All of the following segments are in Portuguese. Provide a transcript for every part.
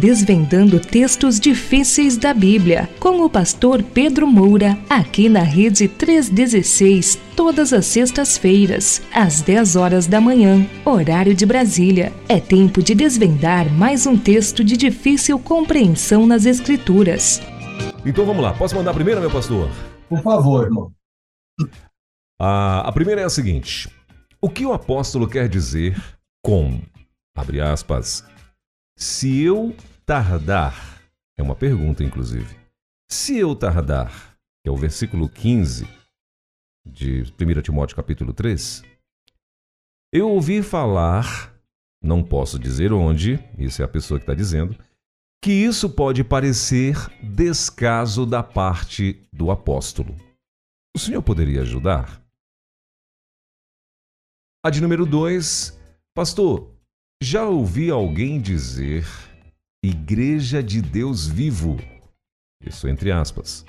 desvendando textos difíceis da Bíblia, com o pastor Pedro Moura, aqui na Rede 316, todas as sextas-feiras, às 10 horas da manhã, horário de Brasília. É tempo de desvendar mais um texto de difícil compreensão nas Escrituras. Então vamos lá, posso mandar a primeira, meu pastor? Por favor, irmão. A, a primeira é a seguinte: O que o apóstolo quer dizer com, abre aspas, se eu tardar, é uma pergunta, inclusive. Se eu tardar, que é o versículo 15 de 1 Timóteo capítulo 3, eu ouvi falar, não posso dizer onde, isso é a pessoa que está dizendo, que isso pode parecer descaso da parte do apóstolo. O senhor poderia ajudar? A de número 2, pastor, já ouvi alguém dizer Igreja de Deus Vivo. Isso entre aspas.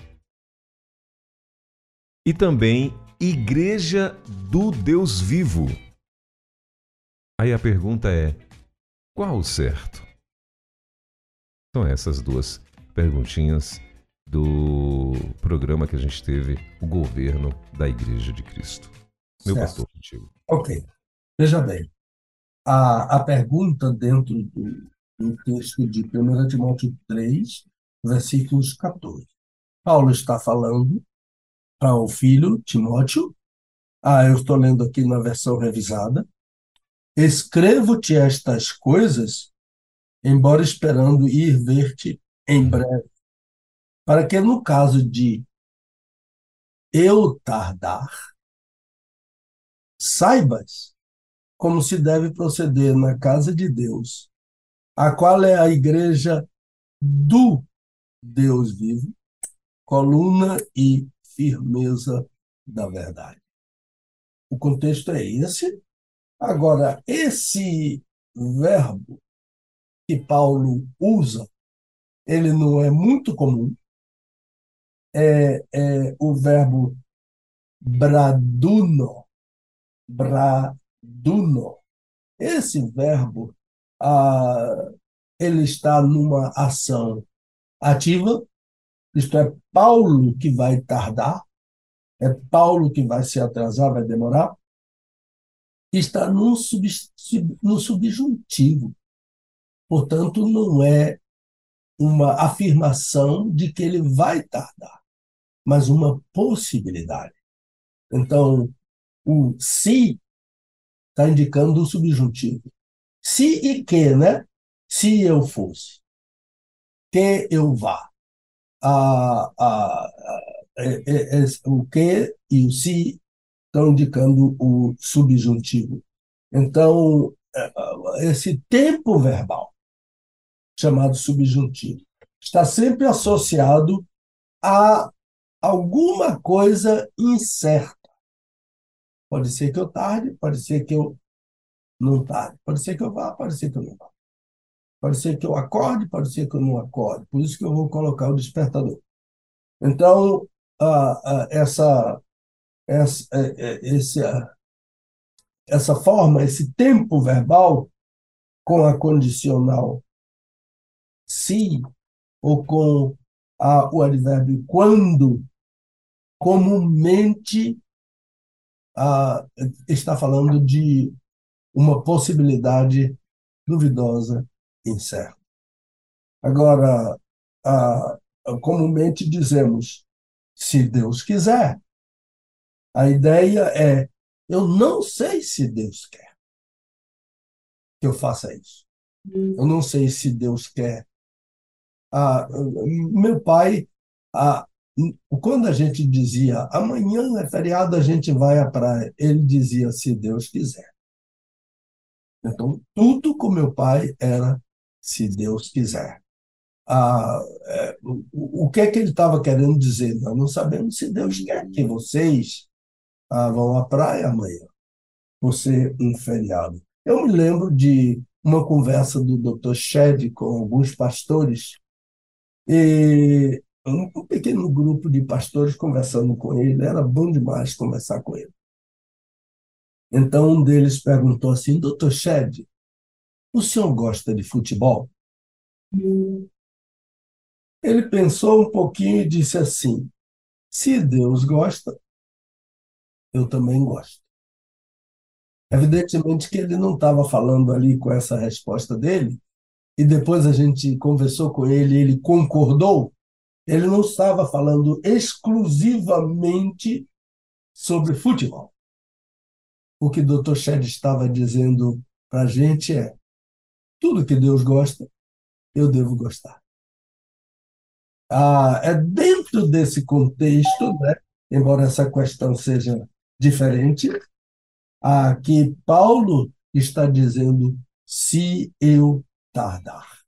E também Igreja do Deus Vivo. Aí a pergunta é: qual o certo? São essas duas perguntinhas do programa que a gente teve, o governo da Igreja de Cristo. Meu Certo. pastor contigo. Ok. Veja bem, a, a pergunta dentro do, do texto de 1 Timóteo 3, versículos 14. Paulo está falando para o filho Timóteo. Ah, eu estou lendo aqui na versão revisada. Escrevo-te estas coisas, embora esperando ir ver-te em breve, para que no caso de eu tardar, saibas como se deve proceder na casa de Deus, a qual é a igreja do Deus vivo, coluna e firmeza da verdade. O contexto é esse. Agora, esse verbo que Paulo usa, ele não é muito comum. É, é o verbo braduno, braduno. Esse verbo, ah, ele está numa ação ativa, isto é, Paulo que vai tardar, é Paulo que vai se atrasar, vai demorar, está no, sub, sub, no subjuntivo. Portanto, não é uma afirmação de que ele vai tardar, mas uma possibilidade. Então, o se está indicando o subjuntivo. Se e que, né? Se eu fosse, que eu vá. A, a, a, é, é, é, o que e o se estão indicando o subjuntivo. Então, esse tempo verbal, chamado subjuntivo, está sempre associado a alguma coisa incerta. Pode ser que eu tarde, pode ser que eu não tarde, pode ser que eu vá, pode ser que eu não vá. Pode ser que eu acorde, pode ser que eu não acorde. Por isso que eu vou colocar o despertador. Então, essa, essa, esse, essa forma, esse tempo verbal com a condicional se ou com a, o advérbio quando, comumente está falando de uma possibilidade duvidosa, incerta. Agora, ah, comumente dizemos, se Deus quiser. A ideia é, eu não sei se Deus quer que eu faça isso. Eu não sei se Deus quer. Ah, meu pai, ah, quando a gente dizia amanhã é feriado, a gente vai à praia, ele dizia se Deus quiser. Então, tudo com meu pai era se Deus quiser. Ah, é, o, o que é que ele estava querendo dizer? Nós não sabemos se Deus quer que vocês ah, vão à praia amanhã, por ser um feriado. Eu me lembro de uma conversa do Dr. Shed com alguns pastores, e um pequeno grupo de pastores conversando com ele, era bom demais conversar com ele. Então um deles perguntou assim, Dr. Shed, o senhor gosta de futebol? Ele pensou um pouquinho e disse assim: se Deus gosta, eu também gosto. Evidentemente que ele não estava falando ali com essa resposta dele, e depois a gente conversou com ele, ele concordou. Ele não estava falando exclusivamente sobre futebol. O que Dr. Shed estava dizendo para a gente é: tudo que Deus gosta, eu devo gostar. Ah, é dentro desse contexto, né, embora essa questão seja diferente, ah, que Paulo está dizendo: se eu tardar.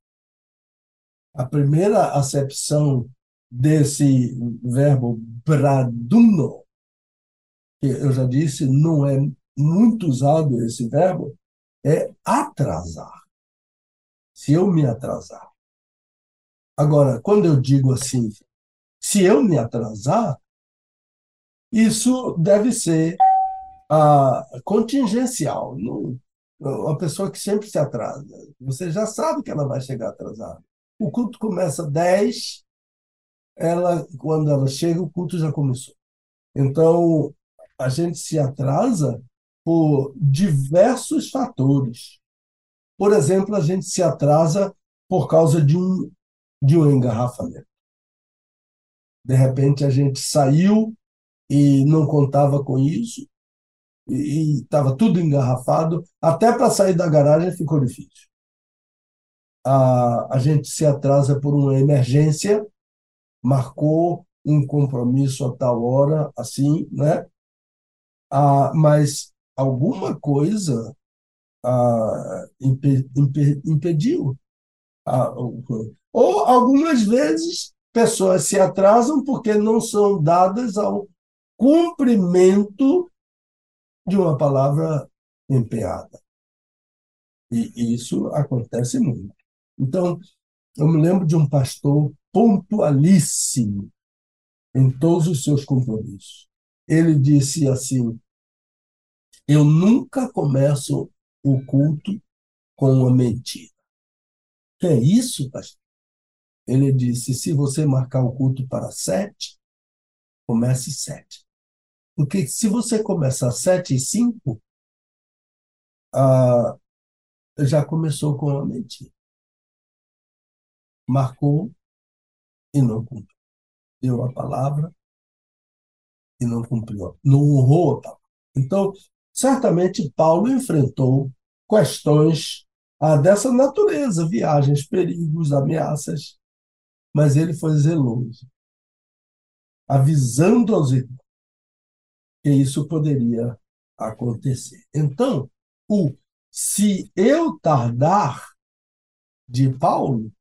A primeira acepção desse verbo braduno, que eu já disse, não é muito usado esse verbo, é atrasar. Se eu me atrasar. Agora, quando eu digo assim, se eu me atrasar, isso deve ser ah, contingencial. Não, uma pessoa que sempre se atrasa. Você já sabe que ela vai chegar atrasada. O culto começa às 10, ela, quando ela chega, o culto já começou. Então, a gente se atrasa por diversos fatores. Por exemplo, a gente se atrasa por causa de um, de um engarrafamento. De repente, a gente saiu e não contava com isso, e estava tudo engarrafado. Até para sair da garagem ficou difícil. A, a gente se atrasa por uma emergência, marcou um compromisso a tal hora, assim, né? Ah, mas alguma coisa ah, impe, impe, impediu. Ah, ou algumas vezes pessoas se atrasam porque não são dadas ao cumprimento de uma palavra empenhada. E isso acontece muito. Então, eu me lembro de um pastor pontualíssimo em todos os seus compromissos. Ele disse assim: Eu nunca começo o culto com uma mentira. Que é isso, pastor? Ele disse: Se você marcar o culto para sete, comece sete. Porque se você começar 7 e 5, ah, já começou com a mentira. Marcou e não cumpriu. Deu a palavra e não cumpriu. Não honrou a palavra. Então, certamente Paulo enfrentou questões ah, dessa natureza, viagens, perigos, ameaças, mas ele foi zeloso, avisando aos irmãos que isso poderia acontecer. Então, o se eu tardar de Paulo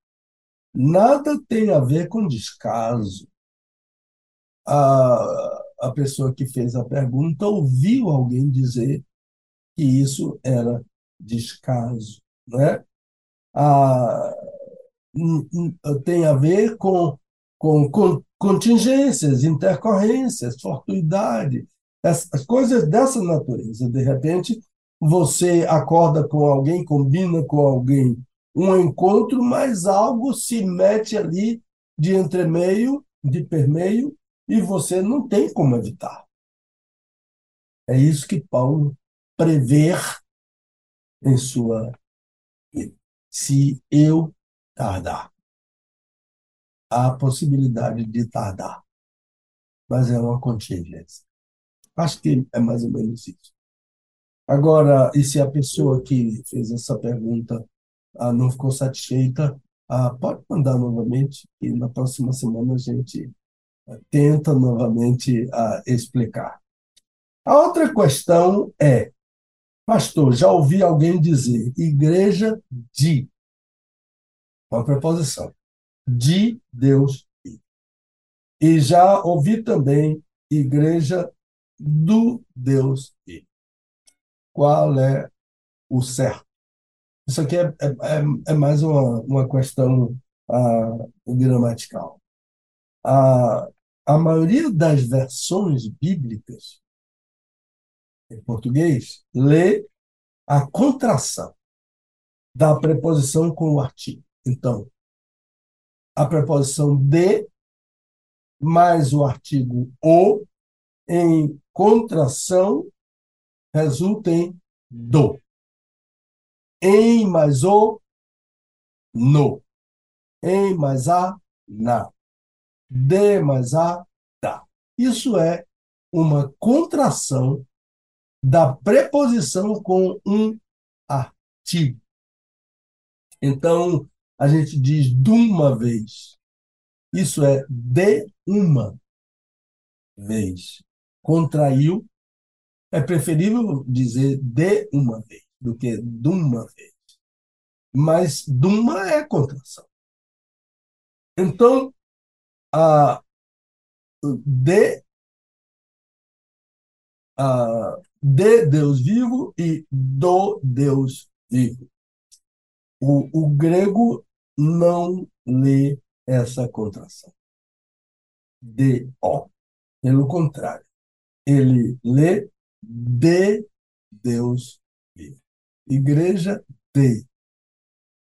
nada tem a ver com descaso. A, a pessoa que fez a pergunta ouviu alguém dizer que isso era descaso, né? A, tem a ver com, com, com contingências, intercorrências, fortuidade, as coisas dessa natureza. De repente, você acorda com alguém, combina com alguém um encontro, mas algo se mete ali de entremeio, de permeio, e você não tem como evitar. É isso que Paulo prever em sua vida. Se eu tardar, há a possibilidade de tardar, mas é uma contingência. Acho que é mais ou menos isso. Agora, e se a pessoa que fez essa pergunta ah, não ficou satisfeita, ah, pode mandar novamente e na próxima semana a gente tenta novamente ah, explicar. A outra questão é, pastor, já ouvi alguém dizer igreja de, uma preposição, de Deus. E já ouvi também igreja do Deus e Qual é o certo? Isso aqui é, é, é, é mais uma, uma questão uh, gramatical. A, a maioria das versões bíblicas em português lê a contração da preposição com o artigo. Então, a preposição de mais o artigo o em contração resulta em do. Em mais o, no. Em mais a, na. De mais a, da. Isso é uma contração da preposição com um artigo. Então, a gente diz de uma vez. Isso é de uma vez. Contraiu. É preferível dizer de uma vez do que de uma vez. Mas de uma é contração. Então, a de, a, de Deus vivo e do Deus vivo. O, o grego não lê essa contração. De O. Pelo contrário, ele lê de Deus vivo. Igreja de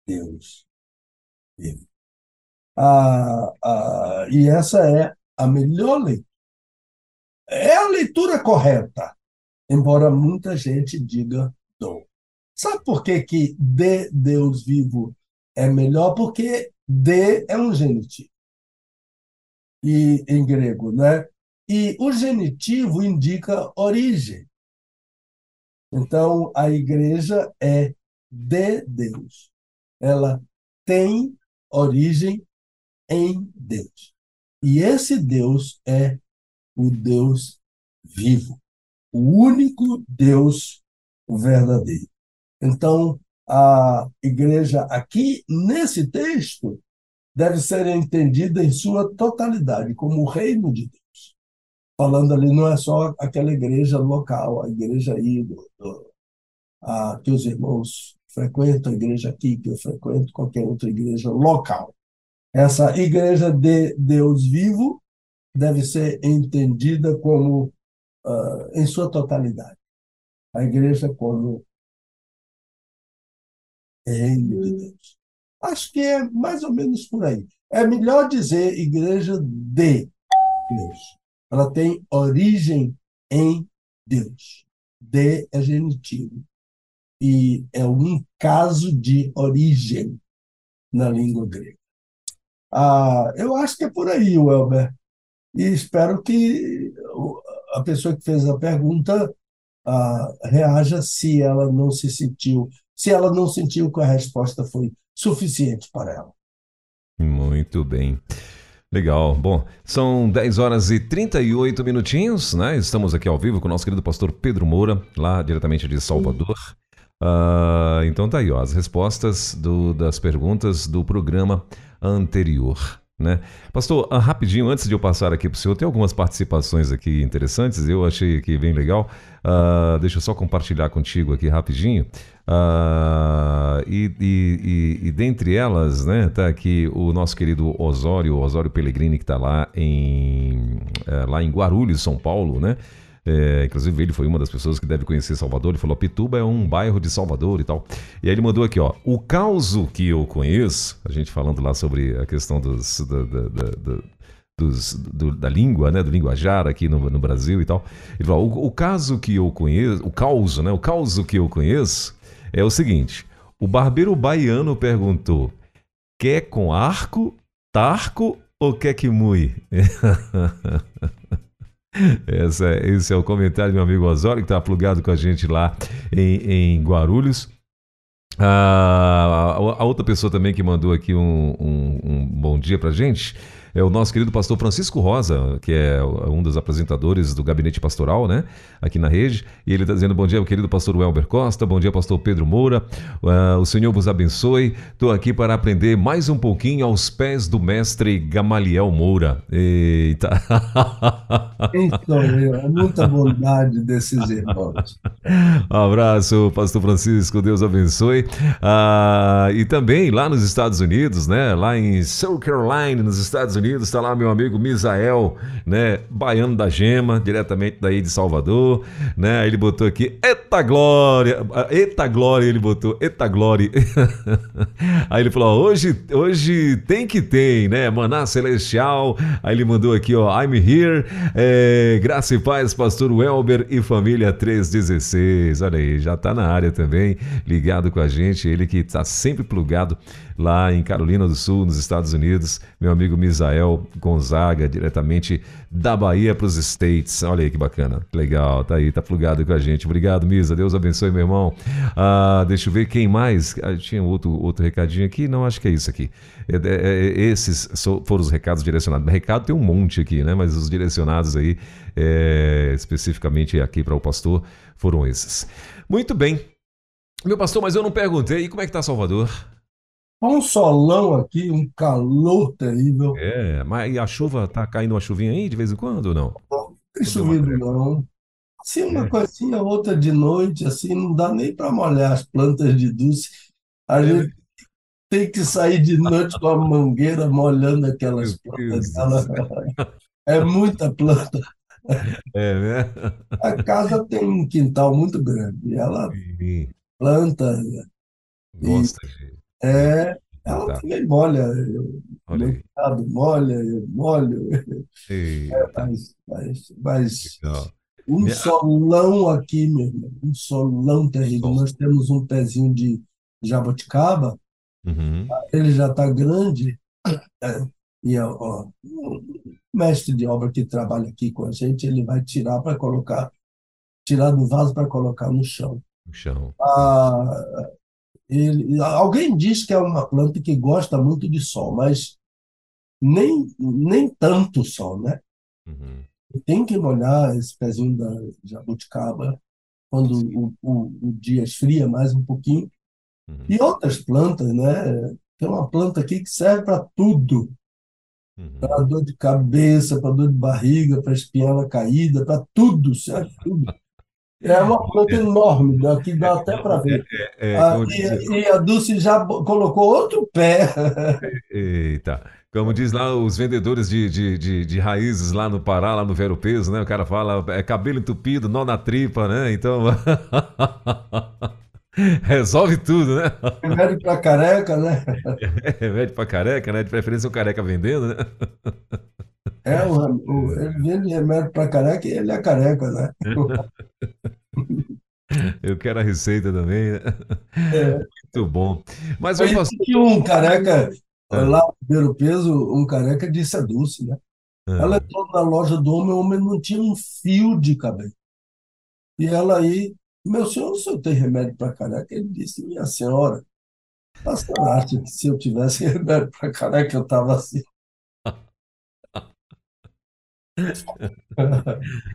Deus vivo. Ah, e essa é a melhor leitura. É a leitura correta, embora muita gente diga do. Sabe por que, que de Deus vivo é melhor? Porque de é um genitivo. E, em grego, né? E o genitivo indica origem. Então, a igreja é de Deus. Ela tem origem em Deus. E esse Deus é o Deus vivo, o único Deus verdadeiro. Então, a igreja aqui, nesse texto, deve ser entendida em sua totalidade, como o reino de Deus falando ali não é só aquela igreja local, a igreja aí do, do, a, que os irmãos frequentam, a igreja aqui que eu frequento, qualquer outra igreja local. Essa igreja de Deus vivo deve ser entendida como uh, em sua totalidade. A igreja como reino de Deus. Acho que é mais ou menos por aí. É melhor dizer igreja de Deus ela tem origem em Deus. De é genitivo. E é um caso de origem na língua grega. Ah, eu acho que é por aí, Welber. E espero que a pessoa que fez a pergunta ah, reaja se ela não se sentiu, se ela não sentiu que a resposta foi suficiente para ela. Muito bem. Legal. Bom, são 10 horas e 38 minutinhos, né? Estamos aqui ao vivo com o nosso querido pastor Pedro Moura, lá diretamente de Salvador. Uh, então tá aí, ó, as respostas do, das perguntas do programa anterior. Né? Pastor, uh, rapidinho, antes de eu passar aqui para o senhor, tem algumas participações aqui interessantes, eu achei aqui bem legal. Uh, deixa eu só compartilhar contigo aqui rapidinho. Uh, e, e, e, e, dentre elas, né, tá aqui o nosso querido Osório, Osório Pellegrini, que está lá em, uh, lá em Guarulhos, São Paulo, né? É, inclusive, ele foi uma das pessoas que deve conhecer Salvador. Ele falou: Pituba é um bairro de Salvador e tal. E aí ele mandou aqui: ó, o caos que eu conheço, a gente falando lá sobre a questão dos, da, da, da, dos, do, da língua, né, do linguajar aqui no, no Brasil e tal. Ele falou: o, o caso que eu conheço, o caos, né, o caos que eu conheço é o seguinte: o barbeiro baiano perguntou: quer com arco, tarco ou quer que mui? Essa, é, esse é o comentário do meu amigo Osório, que está plugado com a gente lá em, em Guarulhos. Ah, a, a, outra pessoa também que mandou aqui um, um, um bom dia para gente é o nosso querido pastor Francisco Rosa, que é um dos apresentadores do Gabinete Pastoral, né? Aqui na rede. E ele está dizendo: Bom dia, querido pastor Welber Costa, bom dia, pastor Pedro Moura. Uh, o Senhor vos abençoe. Estou aqui para aprender mais um pouquinho aos pés do mestre Gamaliel Moura. Eita! Então, é muita bondade desses irmãos. Um abraço, pastor Francisco, Deus abençoe. Uh, e também lá nos Estados Unidos, né? Lá em South Carolina, nos Estados Unidos Unidos, está lá meu amigo Misael, né? Baiano da Gema, diretamente daí de Salvador, né? Ele botou aqui, eita glória, eita glória, ele botou, eita glória. Aí ele falou, hoje, hoje tem que tem, né? Maná Celestial. Aí ele mandou aqui, ó, I'm here, é, graça e paz, pastor Welber e família 316. Olha aí, já tá na área também, ligado com a gente, ele que tá sempre plugado lá em Carolina do Sul, nos Estados Unidos. Meu amigo Misael Gonzaga, diretamente da Bahia para os States. Olha aí que bacana. Legal, tá aí, tá plugado com a gente. Obrigado, Misa. Deus abençoe, meu irmão. Ah, deixa eu ver quem mais. Ah, tinha outro, outro recadinho aqui. Não, acho que é isso aqui. É, é, é, esses foram os recados direcionados. Recado tem um monte aqui, né? Mas os direcionados aí, é, especificamente aqui para o pastor, foram esses. Muito bem. Meu pastor, mas eu não perguntei. E como é que tá Salvador? Um solão aqui, um calor terrível. É, mas e a chuva tá caindo uma chuvinha aí de vez em quando ou não? Não tem chovido, não. Assim, uma é. coisinha, outra de noite, assim, não dá nem para molhar as plantas de Dulce. A é. gente tem que sair de noite com a mangueira molhando aquelas plantas. É muita planta. É, né? A casa tem um quintal muito grande. Ela planta. Gosta de é, ela tá. também molha. Eu, meu cunhado molha, eu molho. É, mas, mas, mas um Minha... solão aqui, meu irmão, um solão terrível. Nós temos um pezinho de jabuticaba, uhum. ele já está grande, é, e ó, o mestre de obra que trabalha aqui com a gente, ele vai tirar para colocar, tirar do vaso para colocar no chão. No chão. Ah, ele, alguém diz que é uma planta que gosta muito de sol, mas nem, nem tanto sol, né? Uhum. Tem que molhar esse pezinho da jabuticaba quando o, o, o dia esfria mais um pouquinho. Uhum. E outras plantas, né? Tem uma planta aqui que serve para tudo. Uhum. Para dor de cabeça, para dor de barriga, para espinhela caída, para tudo, serve tudo. É uma planta enorme, daqui dá até para ver. É, é, ah, e, e, a Dulce já colocou outro pé. Eita. Como diz lá os vendedores de, de, de, de, raízes lá no Pará, lá no Vero Peso, né? O cara fala, é cabelo entupido, nó na tripa, né? Então. Resolve tudo, né? Remédio para careca, né? É, remédio para careca, né? De preferência o careca vendendo, né? É, o, o, ele vende remédio para careca e ele é careca, né? Eu quero a receita também, né? É. Muito bom. Mas eu posso... um careca, é. lá no primeiro peso, um careca disse a Dulce, né? É. Ela entrou na loja do homem, o homem não tinha um fio de cabelo. E ela aí, meu senhor, o senhor tem remédio para careca? Ele disse, minha senhora, a senhora acha que se eu tivesse remédio para careca eu estava assim?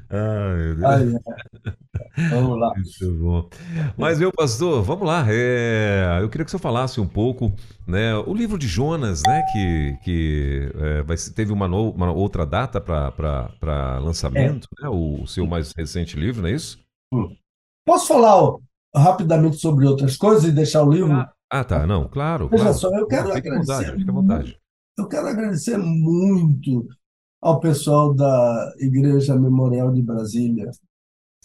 Ah, meu Deus. Ai, é. Vamos lá. Muito bom. Mas, meu pastor, vamos lá. É, eu queria que você falasse um pouco, né? O livro de Jonas, né? Que, que é, vai, teve uma, no, uma outra data para lançamento, é. né? O, o, seu mais recente livro, não é isso? Hum. Posso falar ó, rapidamente sobre outras coisas e deixar o livro? Ah, ah tá. Não, claro. Veja claro. só, eu quero fique agradecer. Vontade, fique à vontade. Eu quero agradecer muito ao pessoal da Igreja Memorial de Brasília.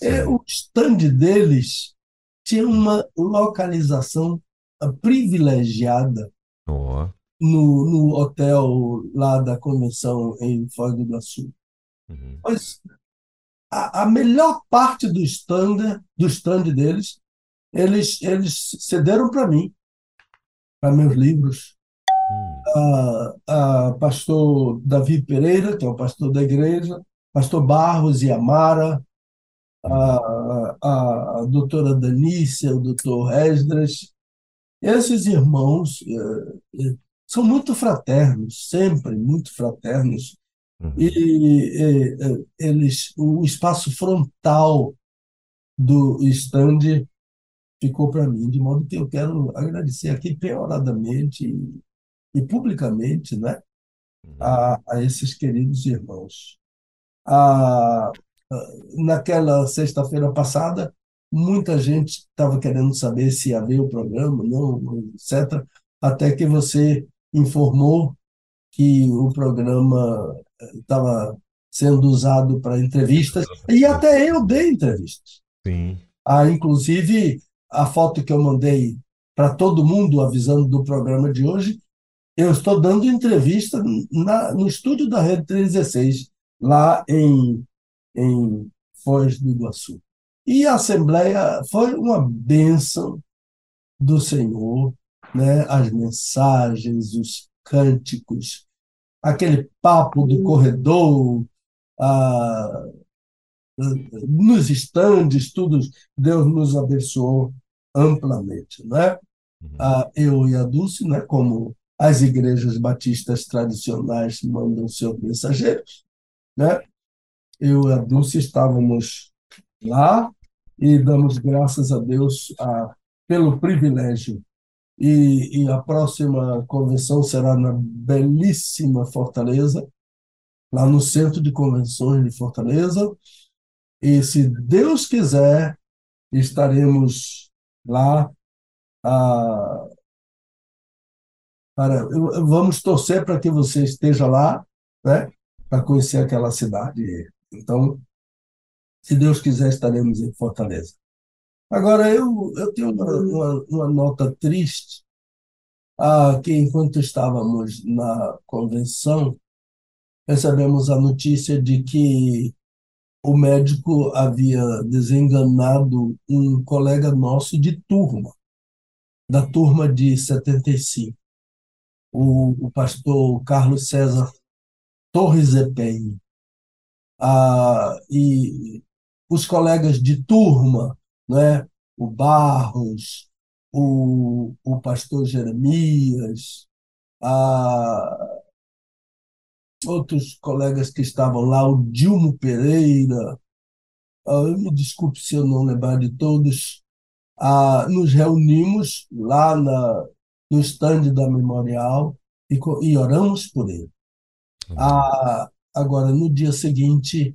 É, o stand deles tinha uma localização privilegiada oh. no, no hotel lá da convenção em Foz do Iguaçu. Uhum. Mas a, a, melhor parte do stand, do stand deles, eles, eles cederam para mim, para meus livros a, a pastor Davi Pereira, que é o pastor da igreja, pastor Barros e Amara, a, a, a doutora Danícia, o doutor Esdras. Esses irmãos eh, eh, são muito fraternos, sempre muito fraternos. Uhum. E, e, eles, o espaço frontal do stand ficou para mim, de modo que eu quero agradecer aqui peoradamente e publicamente né, uhum. a, a esses queridos irmãos. A, naquela sexta-feira passada, muita gente estava querendo saber se havia o programa, não, etc., até que você informou que o programa estava sendo usado para entrevistas, e até eu dei entrevistas. Sim. Ah, inclusive, a foto que eu mandei para todo mundo avisando do programa de hoje, eu estou dando entrevista na, no estúdio da Rede 316, lá em, em Foz do Iguaçu. E a Assembleia foi uma bênção do Senhor, né? as mensagens, os cânticos, aquele papo do corredor, ah, nos estandes, tudo, Deus nos abençoou amplamente. Né? Uhum. Ah, eu e a Dulce, né, como as igrejas batistas tradicionais mandam seus mensageiros, né? eu e a Dulce estávamos lá e damos graças a Deus a, pelo privilégio. E, e a próxima convenção será na belíssima Fortaleza, lá no Centro de Convenções de Fortaleza. E se Deus quiser, estaremos lá ah, para vamos torcer para que você esteja lá, né, para conhecer aquela cidade. Então, se Deus quiser, estaremos em Fortaleza. Agora, eu, eu tenho uma, uma, uma nota triste, ah, que enquanto estávamos na convenção, recebemos a notícia de que o médico havia desenganado um colega nosso de turma, da turma de 75, o, o pastor Carlos César Torres Epenho. Ah, e os colegas de turma, né? o Barros, o, o pastor Jeremias, a, outros colegas que estavam lá, o Dilmo Pereira, ah, me desculpe se eu não lembrar de todos, ah, nos reunimos lá na, no estande da Memorial e, e oramos por ele. Ah, agora, no dia seguinte,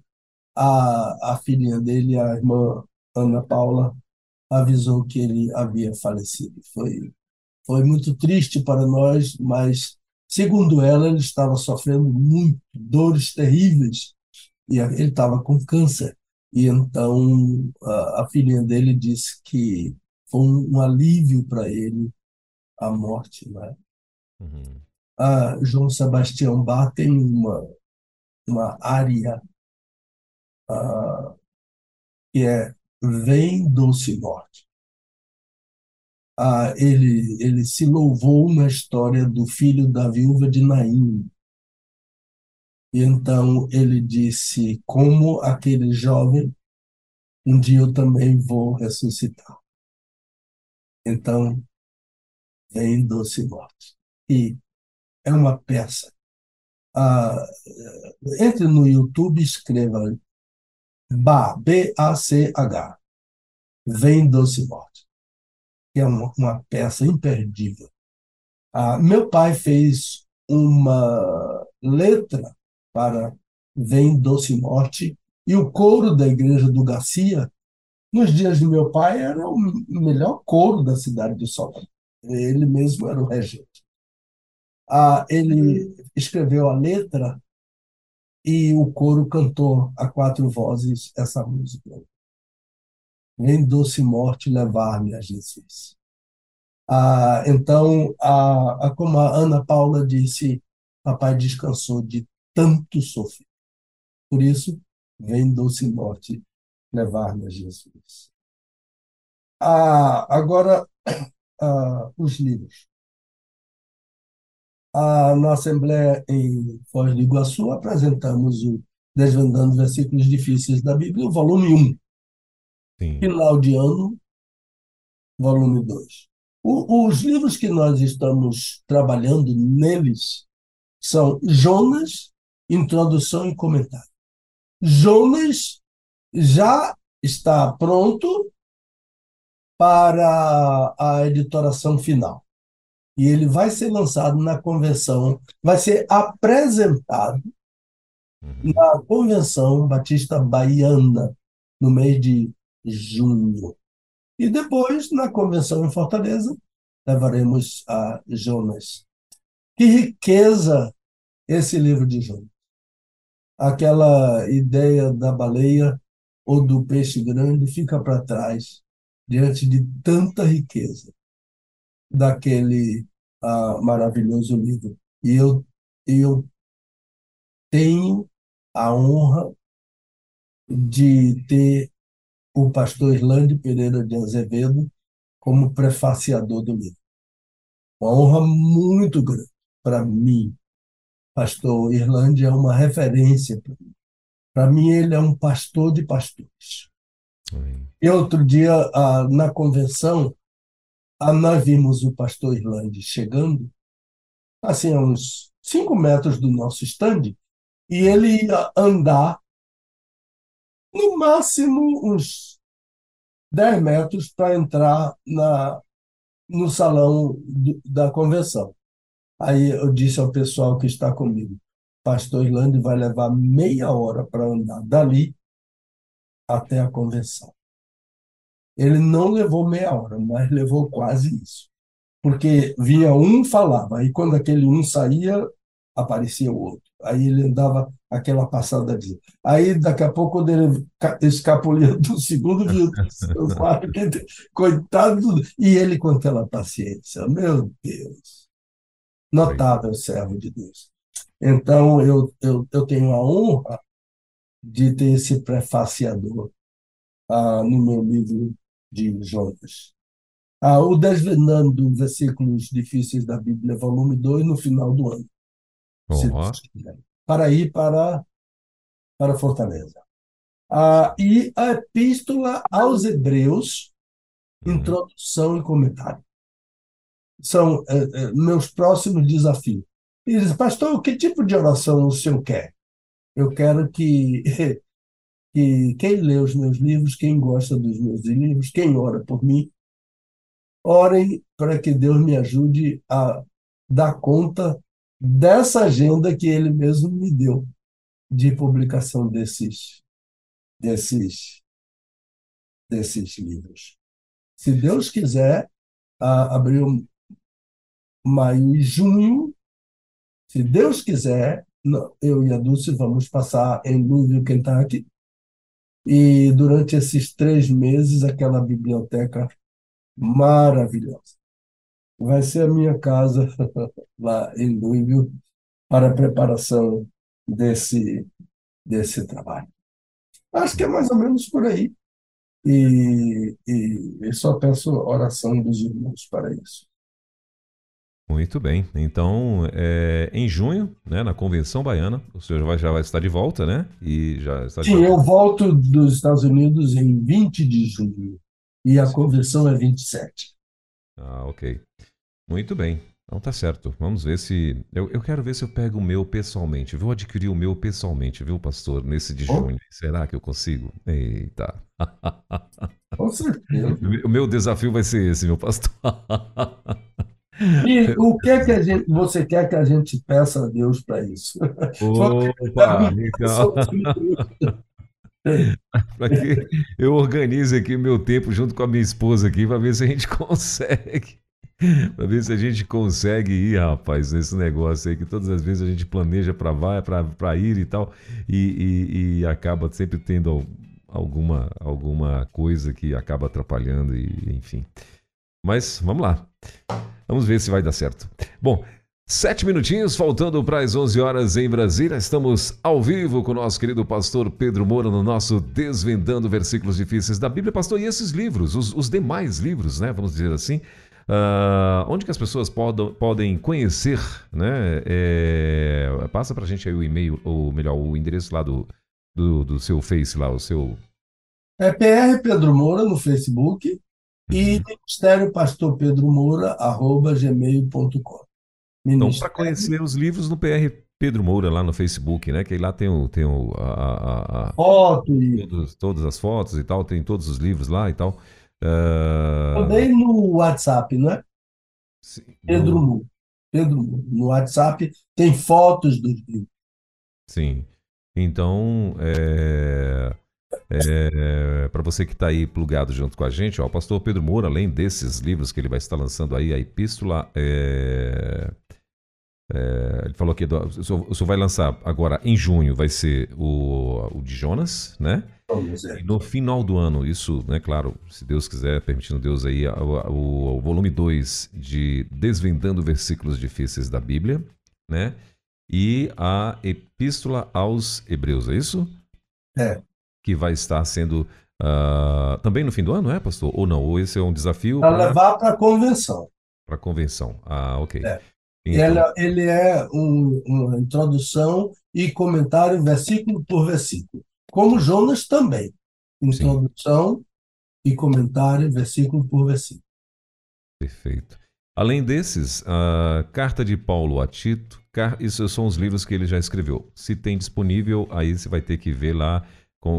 a, a filhinha dele, a irmã Ana Paula, avisou que ele havia falecido. Foi, foi muito triste para nós, mas, segundo ela, ele estava sofrendo muito, dores terríveis, e ele estava com câncer. E então a, a filhinha dele disse que foi um, um alívio para ele a morte. Né? Uhum. A João Sebastião Bach tem uma, uma área uh, que é Vem Doce Morte. Uh, ele, ele se louvou na história do filho da viúva de Naim. E então ele disse: Como aquele jovem, um dia eu também vou ressuscitar. Então, vem Doce Morte. E é uma peça. Ah, entre no YouTube e escreva Ba, B-A-C-H. Vem Doce Morte. É uma, uma peça imperdível. Ah, meu pai fez uma letra para Vem Doce Morte e o coro da igreja do Garcia, nos dias do meu pai, era o melhor coro da cidade de Salvador. Ele mesmo era o regente. Ah, ele escreveu a letra e o coro cantou a quatro vozes essa música. Vem doce morte levar-me a Jesus. Ah, então, como a Ana Paula disse, papai descansou de tanto sofrer. Por isso, vem doce morte levar-me a Jesus. Ah, agora, ah, os livros. Ah, na Assembleia em Foz do Iguaçu, apresentamos o Desvendando Versículos Difíceis da Bíblia, o volume 1. Sim. Final de ano, volume 2. O, os livros que nós estamos trabalhando neles são Jonas, Introdução e Comentário. Jonas já está pronto para a editoração final. E ele vai ser lançado na convenção, vai ser apresentado Uhum. na Convenção Batista Baiana, no mês de junho. E depois, na convenção em Fortaleza, levaremos a Jonas. Que riqueza esse livro de Jonas. Aquela ideia da baleia ou do peixe grande fica para trás diante de tanta riqueza daquele ah, maravilhoso livro. E eu, eu tenho a honra de ter o pastor Irlande Pereira de Azevedo como prefaciador do livro. Uma honra muito grande para mim. Pastor Irlande é uma referência para mim. Para mim, ele é um pastor de pastores. E outro dia, ah, na convenção, ah, nós vimos o pastor Irlande chegando, assim, a uns cinco metros do nosso estande, e ele ia andar no máximo uns 10 metros para entrar na, no salão do, da convenção. Aí eu disse ao pessoal que está comigo, pastor Irlande vai levar meia hora para andar dali até a convenção. Ele não levou meia hora, mas levou quase isso. Porque vinha um, falava, e quando aquele um saía, aparecia o outro. Aí ele andava aquela passada de. Aí, daqui a pouco, quando ele escapulia do segundo, viu coitado, e ele com aquela paciência. Meu Deus! Notável servo de Deus. Então, eu, eu, eu tenho a honra de ter esse prefaciador ah, no meu livro de Jonas. Ah, o Desvendando Versículos Difíceis da Bíblia, volume 2, no final do ano. Uhum. Para ir para, para Fortaleza. Ah, e a Epístola aos Hebreus, uhum. introdução e comentário. São é, é, meus próximos desafios. E diz, pastor, que tipo de oração o senhor quer? Eu quero que, que quem lê os meus livros, quem gosta dos meus livros, quem ora por mim, orem para que Deus me ajude a dar conta dessa agenda que ele mesmo me deu de publicação desses desses desses livros. Se Deus quiser, abril, maio e junho, se Deus quiser, eu e a Dulce vamos passar em Louisville, Kentucky, e durante esses três meses, aquela biblioteca maravilhosa vai ser a minha casa lá em Louisville para a preparação desse, desse trabalho. Acho que é mais ou menos por aí. E, e, e só peço oração dos irmãos para isso. Muito bem. Então, é, em junho, né, na Convenção Baiana, o senhor já vai, já vai estar de volta, né? E já está Sim, eu volto dos Estados Unidos em 20 de junho. E a convenção é 27. Ah, ok. Muito bem. Então tá certo. Vamos ver se. Eu, eu quero ver se eu pego o meu pessoalmente. Vou adquirir o meu pessoalmente, viu, pastor? Nesse de junho. Será que eu consigo? Eita. Com certeza. O meu desafio vai ser esse, meu pastor. E o que, é que a gente, você quer que a gente peça a Deus para isso? Opa, então. para que eu organize aqui o meu tempo junto com a minha esposa aqui para ver se a gente consegue para ver se a gente consegue ir, rapaz, nesse negócio aí que todas as vezes a gente planeja para vai, para ir e tal, e, e, e, acaba sempre tendo alguma, alguma coisa que acaba atrapalhando, e enfim. Mas vamos lá. Vamos ver se vai dar certo. Bom, Sete minutinhos, faltando para as 11 horas em Brasília. Estamos ao vivo com o nosso querido pastor Pedro Moura no nosso Desvendando Versículos Difíceis da Bíblia. Pastor, e esses livros, os, os demais livros, né? Vamos dizer assim, Uh, onde que as pessoas podem, podem conhecer, né? É, passa pra gente aí o e-mail, ou melhor, o endereço lá do, do, do, seu Face lá, o seu... É PR Pedro Moura no Facebook. E Ministério Pastor Pedro Moura, arroba gmail.com. Então, para conhecer os livros no PR Pedro Moura lá no Facebook, né? Que lá tem o, tem o a, a, a foto e... todos, todas as fotos e tal, tem todos os livros lá e tal. Uh... Também no WhatsApp, não é? Sim, Pedro no... Mu. Pedro Mu. No WhatsApp tem fotos dos livros. Sim. Então, é, é, para você que está aí plugado junto com a gente, ó, o pastor Pedro Moura, além desses livros que ele vai estar lançando aí, a Epístola, é, É, ele falou que do, o, senhor, vai lançar agora em junho, vai ser o, o de Jonas, né? E no final do ano, isso, né, claro, se Deus quiser, permitindo Deus aí, o, o, o volume 2 de Desvendando Versículos Difíceis da Bíblia, né? E a Epístola aos Hebreus, é isso? É. Que vai estar sendo uh, também no fim do ano, é, pastor? Ou não? Ou esse é um desafio para levar para a convenção. Para a convenção. Ah, ok. É. Então... Ele, ele é um, uma introdução e comentário versículo por versículo. Como Jonas também. Introdução Sim. e comentário versículo por versículo. Perfeito. Além desses, a carta de Paulo a Tito, isso são os livros que ele já escreveu. Se tem disponível, aí você vai ter que ver lá,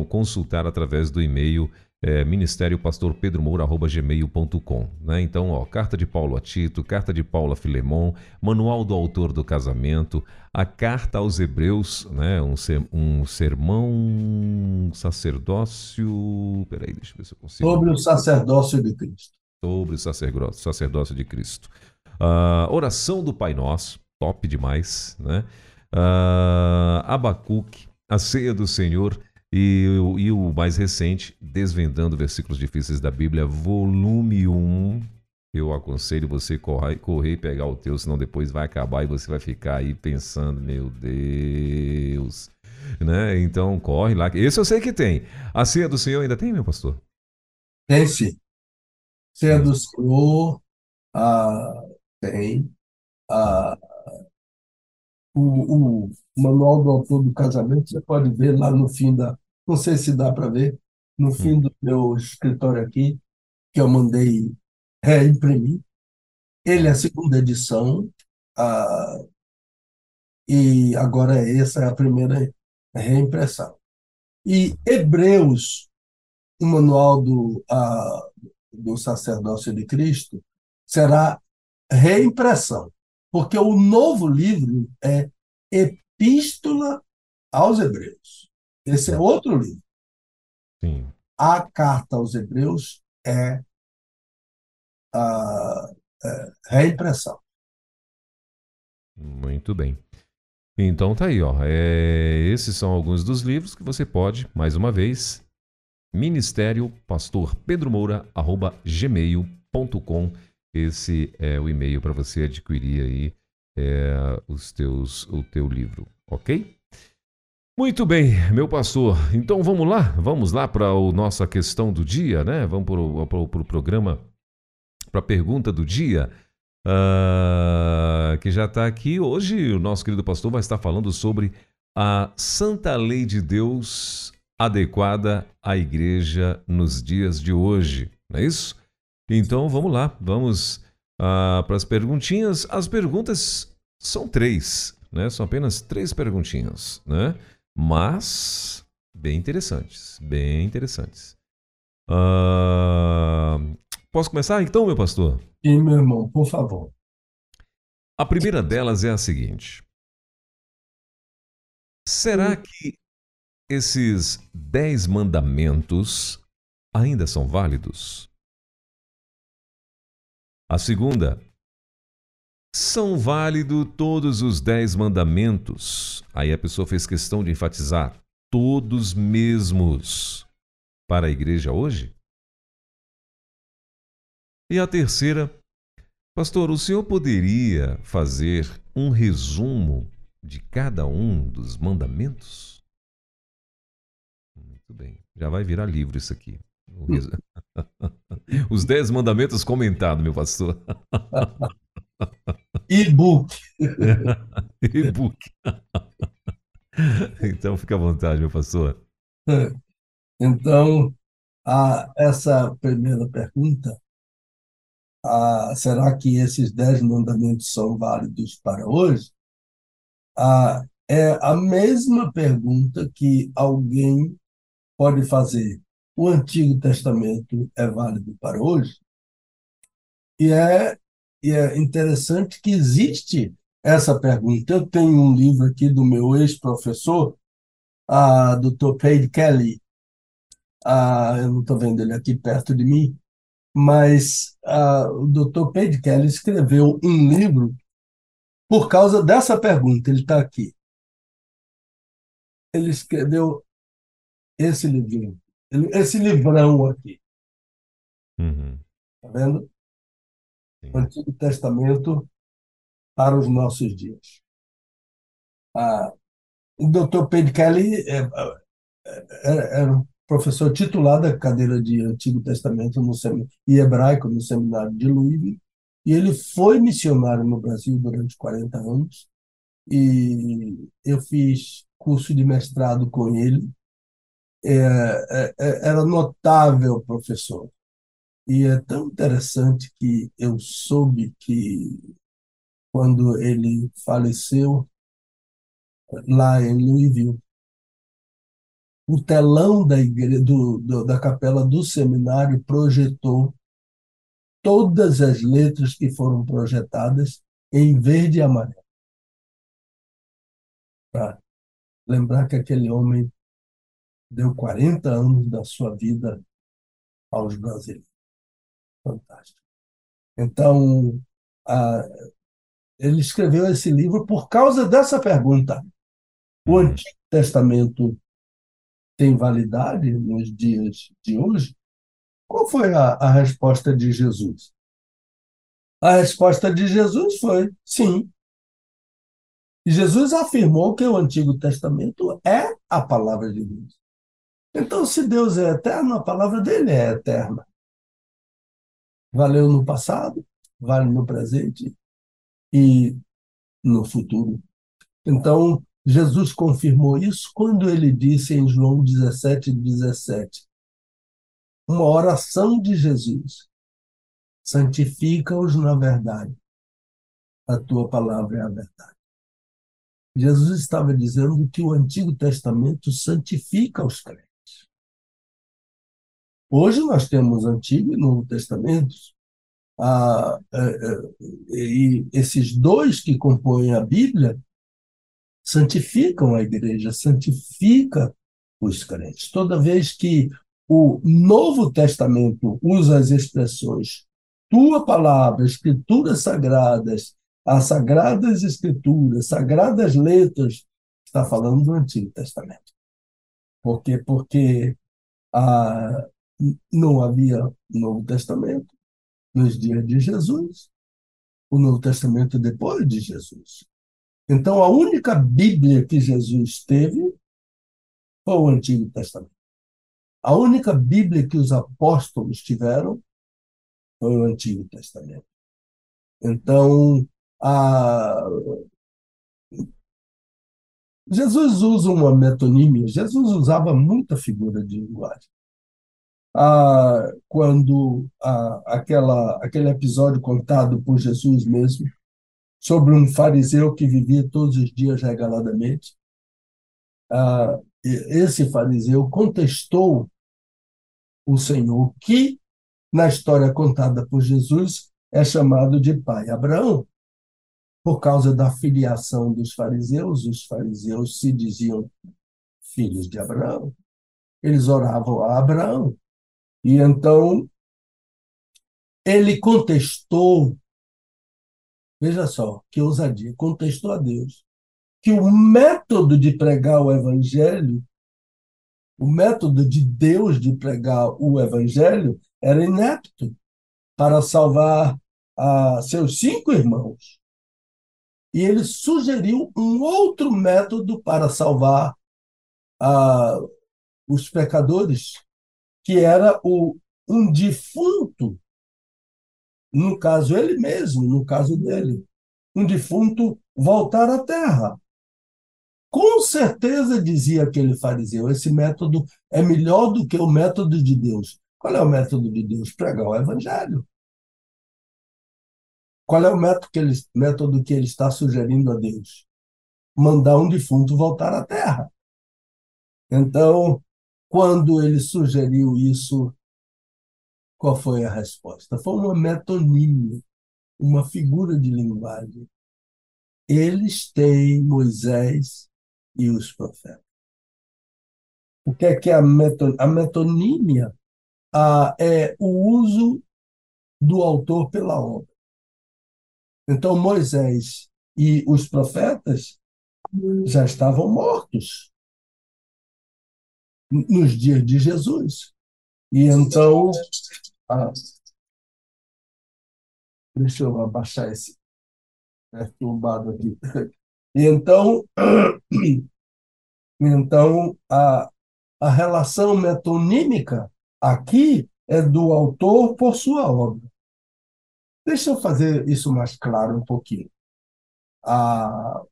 consultar através do e-mail é, ministério pastor Pedro Moura, gmail.com. Né? Então, ó, carta de Paulo a Tito, carta de Paulo a Filemon, manual do autor do casamento, a carta aos Hebreus, né? um, ser, um sermão sacerdócio. Peraí, deixa eu ver se eu consigo. Sobre o sacerdócio de Cristo. Sobre o sacerdócio, sacerdócio de Cristo. Uh, oração do Pai Nosso, top demais, né? Uh, Abacuque, a ceia do Senhor e, e o mais recente, Desvendando Versículos Difíceis da Bíblia, volume 1. Eu aconselho você correr, correr e pegar o teu, senão depois vai acabar e você vai ficar aí pensando, meu Deus. Né? Então corre lá. Esse eu sei que tem. A ceia do Senhor ainda tem, meu pastor? Tem sim. Ceia do Senhor ah, tem. Ah, o, o manual do autor do casamento, você pode ver lá no fim da, não sei se dá para ver, no fim do meu escritório aqui, que eu mandei reimprimir. Ele é a segunda edição, e agora essa é a primeira reimpressão. E Hebreus, o manual do, do sacerdócio de Cristo, será reimpressão, porque o novo livro é Epístola aos Hebreus. Esse é outro livro. Sim. A carta aos Hebreus é a é, reimpressão. Muito bem. Então tá aí, ó. É, esses são alguns dos livros que você pode, mais uma vez, Ministério Pastor Pedro Moura, arroba gmail.com. Esse é o e-mail para você adquirir aí é, os teus, o teu livro, ok? Muito bem, meu pastor. Então vamos lá, vamos lá para a nossa questão do dia, né? Vamos para o pro, pro programa, para a pergunta do dia, uh, que já está aqui. Hoje o nosso querido pastor vai estar falando sobre a santa lei de Deus adequada à igreja nos dias de hoje, não é isso? Então vamos lá, vamos uh, para as perguntinhas. As perguntas são três, né? São apenas três perguntinhas, né? Mas bem interessantes, bem interessantes. Uh, posso começar então, meu pastor? Sim, meu irmão, por favor. A primeira delas é a seguinte: será que esses dez mandamentos ainda são válidos? A segunda, são válidos todos os dez mandamentos. Aí a pessoa fez questão de enfatizar todos mesmos para a igreja hoje? E a terceira, pastor, o senhor poderia fazer um resumo de cada um dos mandamentos? Muito bem, já vai virar livro isso aqui. Os dez mandamentos comentados, meu pastor. E-book. E-book. então, fica à vontade, meu pastor. Então, a, essa primeira pergunta, a, será que esses dez mandamentos são válidos para hoje? A, é a mesma pergunta que alguém pode fazer. O Antigo Testamento é válido para hoje? E é e é interessante que existe essa pergunta. Eu tenho um livro aqui do meu ex-professor, a Dr. Paige Kelly. Ah, eu não estou vendo ele aqui perto de mim, mas ah, o Dr. Paige Kelly escreveu um livro Por causa dessa pergunta, ele está aqui. Ele escreveu esse livrinho, esse livrão aqui. Uhum. Tá vendo? Antigo Testamento para os nossos dias. Ah, o Dr. Pedro Kelly é, é, era um professor titular da cadeira de Antigo Testamento no e hebraico no seminário de Louisville, e ele foi missionário no Brasil durante 40 anos, e eu fiz curso de mestrado com ele. É, é, é era notável professor. E é tão interessante que eu soube que, quando ele faleceu, lá em Louisville, o telão da, igreja, do, do, da capela do seminário projetou todas as letras que foram projetadas em verde e amarelo. Para lembrar que aquele homem deu 40 anos da sua vida aos brasileiros. Fantástico. Então, a, ele escreveu esse livro por causa dessa pergunta. O uhum. Antigo Testamento tem validade nos dias de hoje? Qual foi a, a resposta de Jesus? A resposta de Jesus foi sim. Jesus afirmou que o Antigo Testamento é a palavra de Deus. Então, se Deus é eterno, a palavra dele é eterna. Valeu no passado, vale no presente e no futuro. Então, Jesus confirmou isso quando ele disse em João 17, 17, uma oração de Jesus: santifica-os na verdade, a tua palavra é a verdade. Jesus estava dizendo que o Antigo Testamento santifica os crentes. Hoje nós temos Antigo e Novo Testamentos. E esses dois que compõem a Bíblia santificam a igreja, santifica os crentes. Toda vez que o Novo Testamento usa as expressões tua palavra, escrituras sagradas, as sagradas escrituras, sagradas letras, está falando do Antigo Testamento. Por quê? Porque ah, não havia Novo Testamento nos dias de Jesus, o Novo Testamento depois de Jesus. Então, a única Bíblia que Jesus teve foi o Antigo Testamento. A única Bíblia que os apóstolos tiveram foi o Antigo Testamento. Então, a... Jesus usa uma metonímia. Jesus usava muita figura de linguagem. Ah, quando ah, aquela, aquele episódio contado por Jesus mesmo, sobre um fariseu que vivia todos os dias regaladamente. Ah, esse fariseu contestou o Senhor, que na história contada por Jesus é chamado de pai Abraão. Por causa da filiação dos fariseus, os fariseus se diziam filhos de Abraão. Eles oravam a Abraão. E então ele contestou Veja só, que ousadia. Contestou a Deus que o método de pregar o evangelho, o método de Deus de pregar o evangelho era inepto para salvar a seus cinco irmãos. E ele sugeriu um outro método para salvar a, os pecadores, que era o, um defunto no caso ele mesmo, no caso dele, um defunto voltar à terra. Com certeza, dizia aquele fariseu, esse método é melhor do que o método de Deus. Qual é o método de Deus? Pregar o evangelho. Qual é o método que ele, método que ele está sugerindo a Deus? Mandar um defunto voltar à terra. Então, quando ele sugeriu isso qual foi a resposta? Foi uma metonímia, uma figura de linguagem. Eles têm Moisés e os profetas. O que é que é a, meton a metonímia? Ah, é o uso do autor pela obra. Então, Moisés e os profetas já estavam mortos nos dias de Jesus. E então. Ah, deixa eu abaixar esse perturbado aqui. E então, então a, a relação metonímica aqui é do autor por sua obra. Deixa eu fazer isso mais claro um pouquinho. A,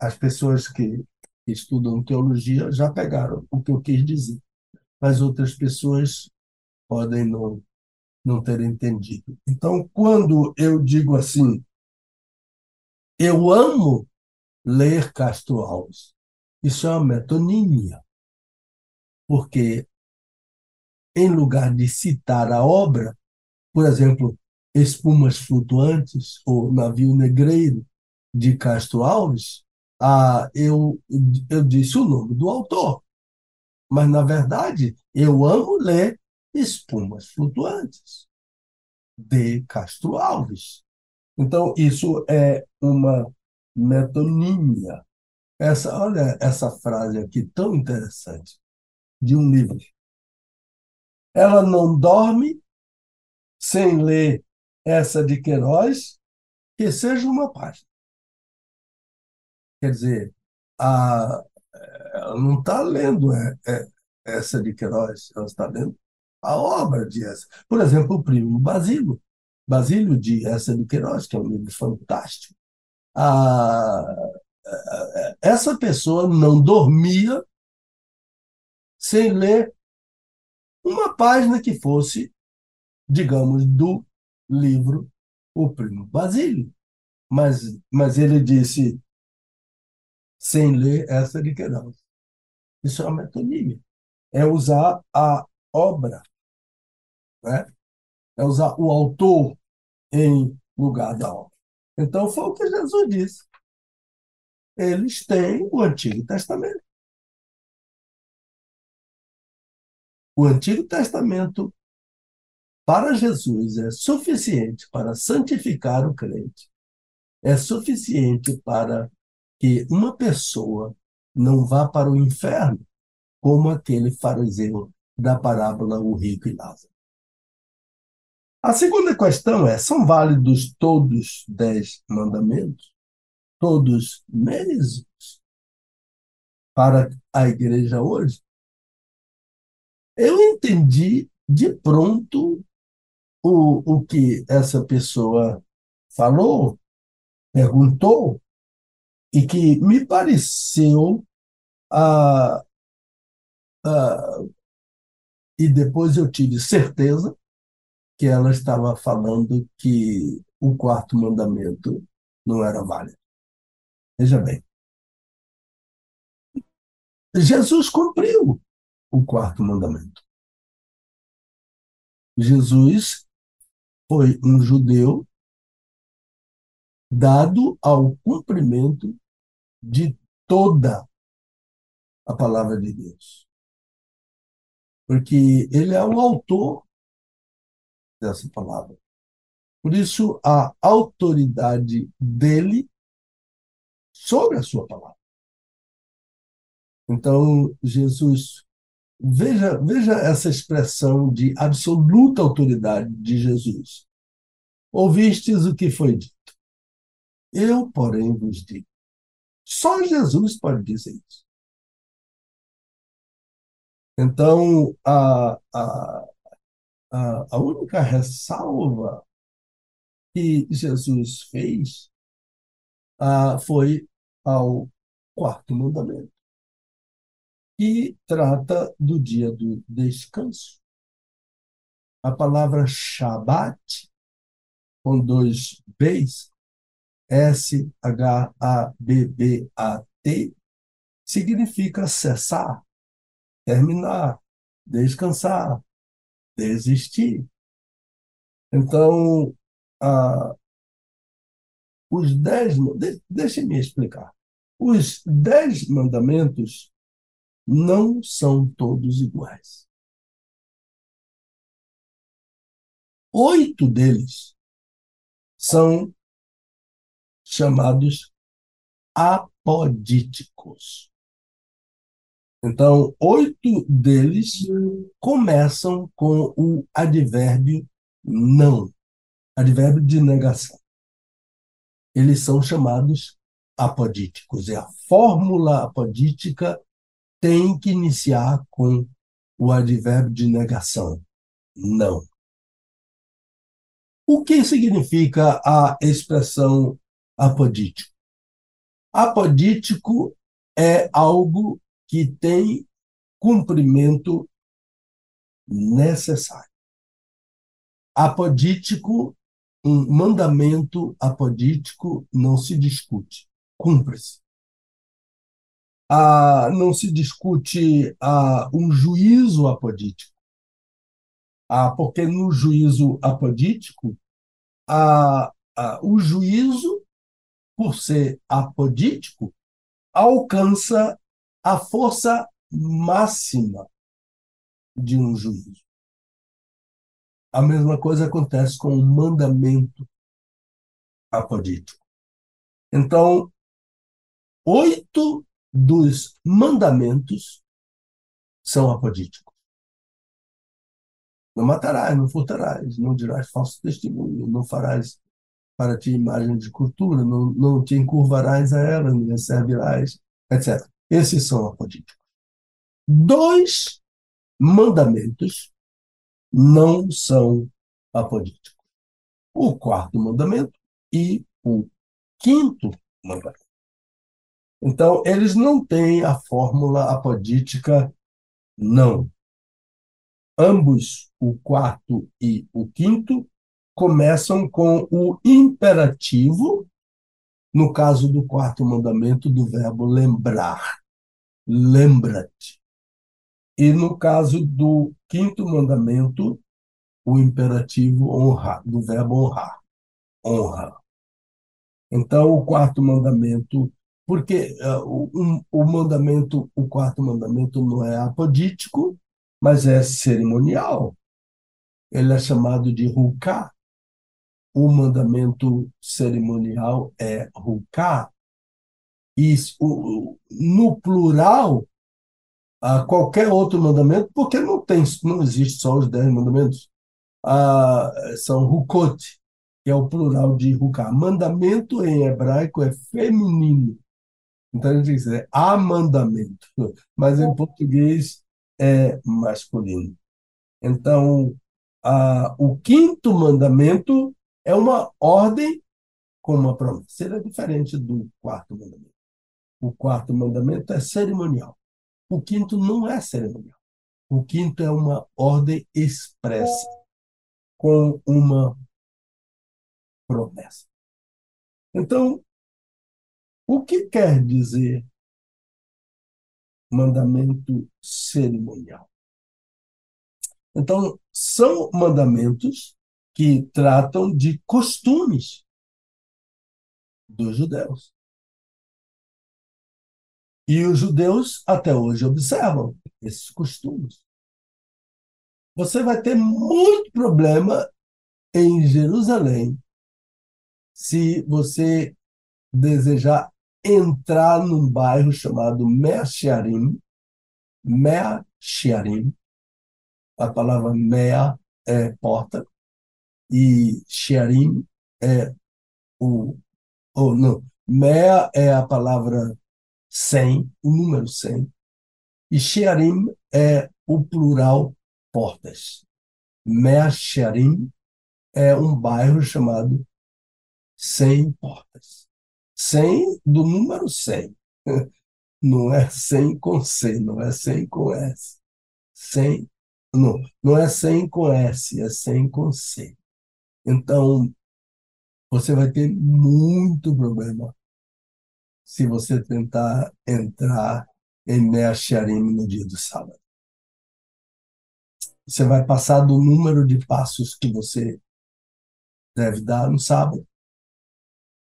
as pessoas que estudam teologia já pegaram o que eu quis dizer, mas outras pessoas podem não, não ter entendido. Então, quando eu digo assim, eu amo ler Castro Alves, isso é uma metonímia, porque em lugar de citar a obra, por exemplo, Espumas Flutuantes ou Navio Negreiro de Castro Alves, ah, eu, eu disse o nome do autor. Mas, na verdade, eu amo ler Espumas Flutuantes, de Castro Alves. Então, isso é uma metonímia. Essa, olha essa frase aqui tão interessante de um livro. Ela não dorme sem ler essa de Queiroz, que seja uma página. Quer dizer, a, ela não está lendo é, é, essa de Queiroz, ela está lendo a obra de essa. Por exemplo, o primo Basílio, Basílio de essa de Queiroz, que é um livro fantástico. A, essa pessoa não dormia sem ler uma página que fosse, digamos, do livro O Primo Basílio. Mas, mas ele disse: sem ler essa de Queiroz. Isso é uma metonímia. É usar a obra, né? é usar o autor em lugar da obra. Então foi o que Jesus disse. Eles têm o Antigo Testamento. O Antigo Testamento, para Jesus, é suficiente para santificar o crente, é suficiente para que uma pessoa não vá para o inferno como aquele fariseu da parábola O Rico e Lázaro. A segunda questão é: são válidos todos dez mandamentos? Todos mesmos? Para a igreja hoje? Eu entendi de pronto o, o que essa pessoa falou, perguntou, e que me pareceu ah, ah, e depois eu tive certeza que ela estava falando que o quarto mandamento não era válido. Veja bem. Jesus cumpriu o quarto mandamento. Jesus foi um judeu dado ao cumprimento de toda a palavra de Deus. Porque ele é o autor dessa palavra. Por isso, a autoridade dele sobre a sua palavra. Então, Jesus, veja, veja essa expressão de absoluta autoridade de Jesus. Ouvistes o que foi dito. Eu, porém, vos digo. Só Jesus pode dizer isso. Então, a, a, a, única ressalva que Jesus fez ah, foi ao quarto mandamento, que trata do dia do descanso. A palavra Shabat, com dois Bs, S-H-A-B-B-A-T, significa cessar, terminar, descansar, desistir. Então, ah, os dez, deixe-me explicar. Os dez mandamentos não são todos iguais. Oito deles são chamados apodíticos. Então, oito deles começam com o advérbio não, advérbio de negação. Eles são chamados apodíticos. E a fórmula apodítica tem que iniciar com o advérbio de negação, não. O que significa a expressão apodítico? Apodítico é algo que tem cumprimento necessário. Apodítico, um mandamento apodítico não se discute, cumpre-se. Ah, não se discute ah, um juízo apodítico. Ah, porque no juízo apodítico, ah, ah, o juízo, por ser apodítico, alcança a força máxima de um juízo. A mesma coisa acontece com o mandamento apodítico. Então, oito dos mandamentos são apodíticos. Não matarás, não furtarás, não dirás falso testemunho, não farás para ti imagem de cultura, não, não te encurvarás a ela, nem servirás, etc. Esses são apodíticos. Dois mandamentos não são apodíticos. O quarto mandamento e o quinto mandamento. Então, eles não têm a fórmula apodítica não. Ambos, o quarto e o quinto, começam com o imperativo, no caso do quarto mandamento, do verbo lembrar. Lembra-te. E no caso do quinto mandamento, o imperativo honrar, do verbo honrar. Honra. Então, o quarto mandamento, porque uh, o, o mandamento, o quarto mandamento não é apodítico, mas é cerimonial. Ele é chamado de ruká. O mandamento cerimonial é ruká. E no plural, a qualquer outro mandamento, porque não tem, não existe só os dez mandamentos. São Hukot, que é o plural de Huká. Mandamento em hebraico é feminino. Então a gente diz é a mandamento, mas em português é masculino. Então, o quinto mandamento é uma ordem com uma promessa. É diferente do quarto mandamento. O quarto mandamento é cerimonial. O quinto não é cerimonial. O quinto é uma ordem expressa, com uma promessa. Então, o que quer dizer mandamento cerimonial? Então, são mandamentos que tratam de costumes dos judeus. E os judeus até hoje observam esses costumes. Você vai ter muito problema em Jerusalém se você desejar entrar num bairro chamado Mea Shearim. Mea Shearim. A palavra Mea é porta e Shearim é o. Ou não, Mea é a palavra 100, o número 100. E Shearim é o plural portas. Mea Shearim é um bairro chamado 100 portas. 100 do número 100. Não é 100 com C, não é 100 com S. 100, não, não é 100 com S, é 100 com C. Então, você vai ter muito problema se você tentar entrar em Meacharim no dia do sábado. Você vai passar do número de passos que você deve dar no sábado.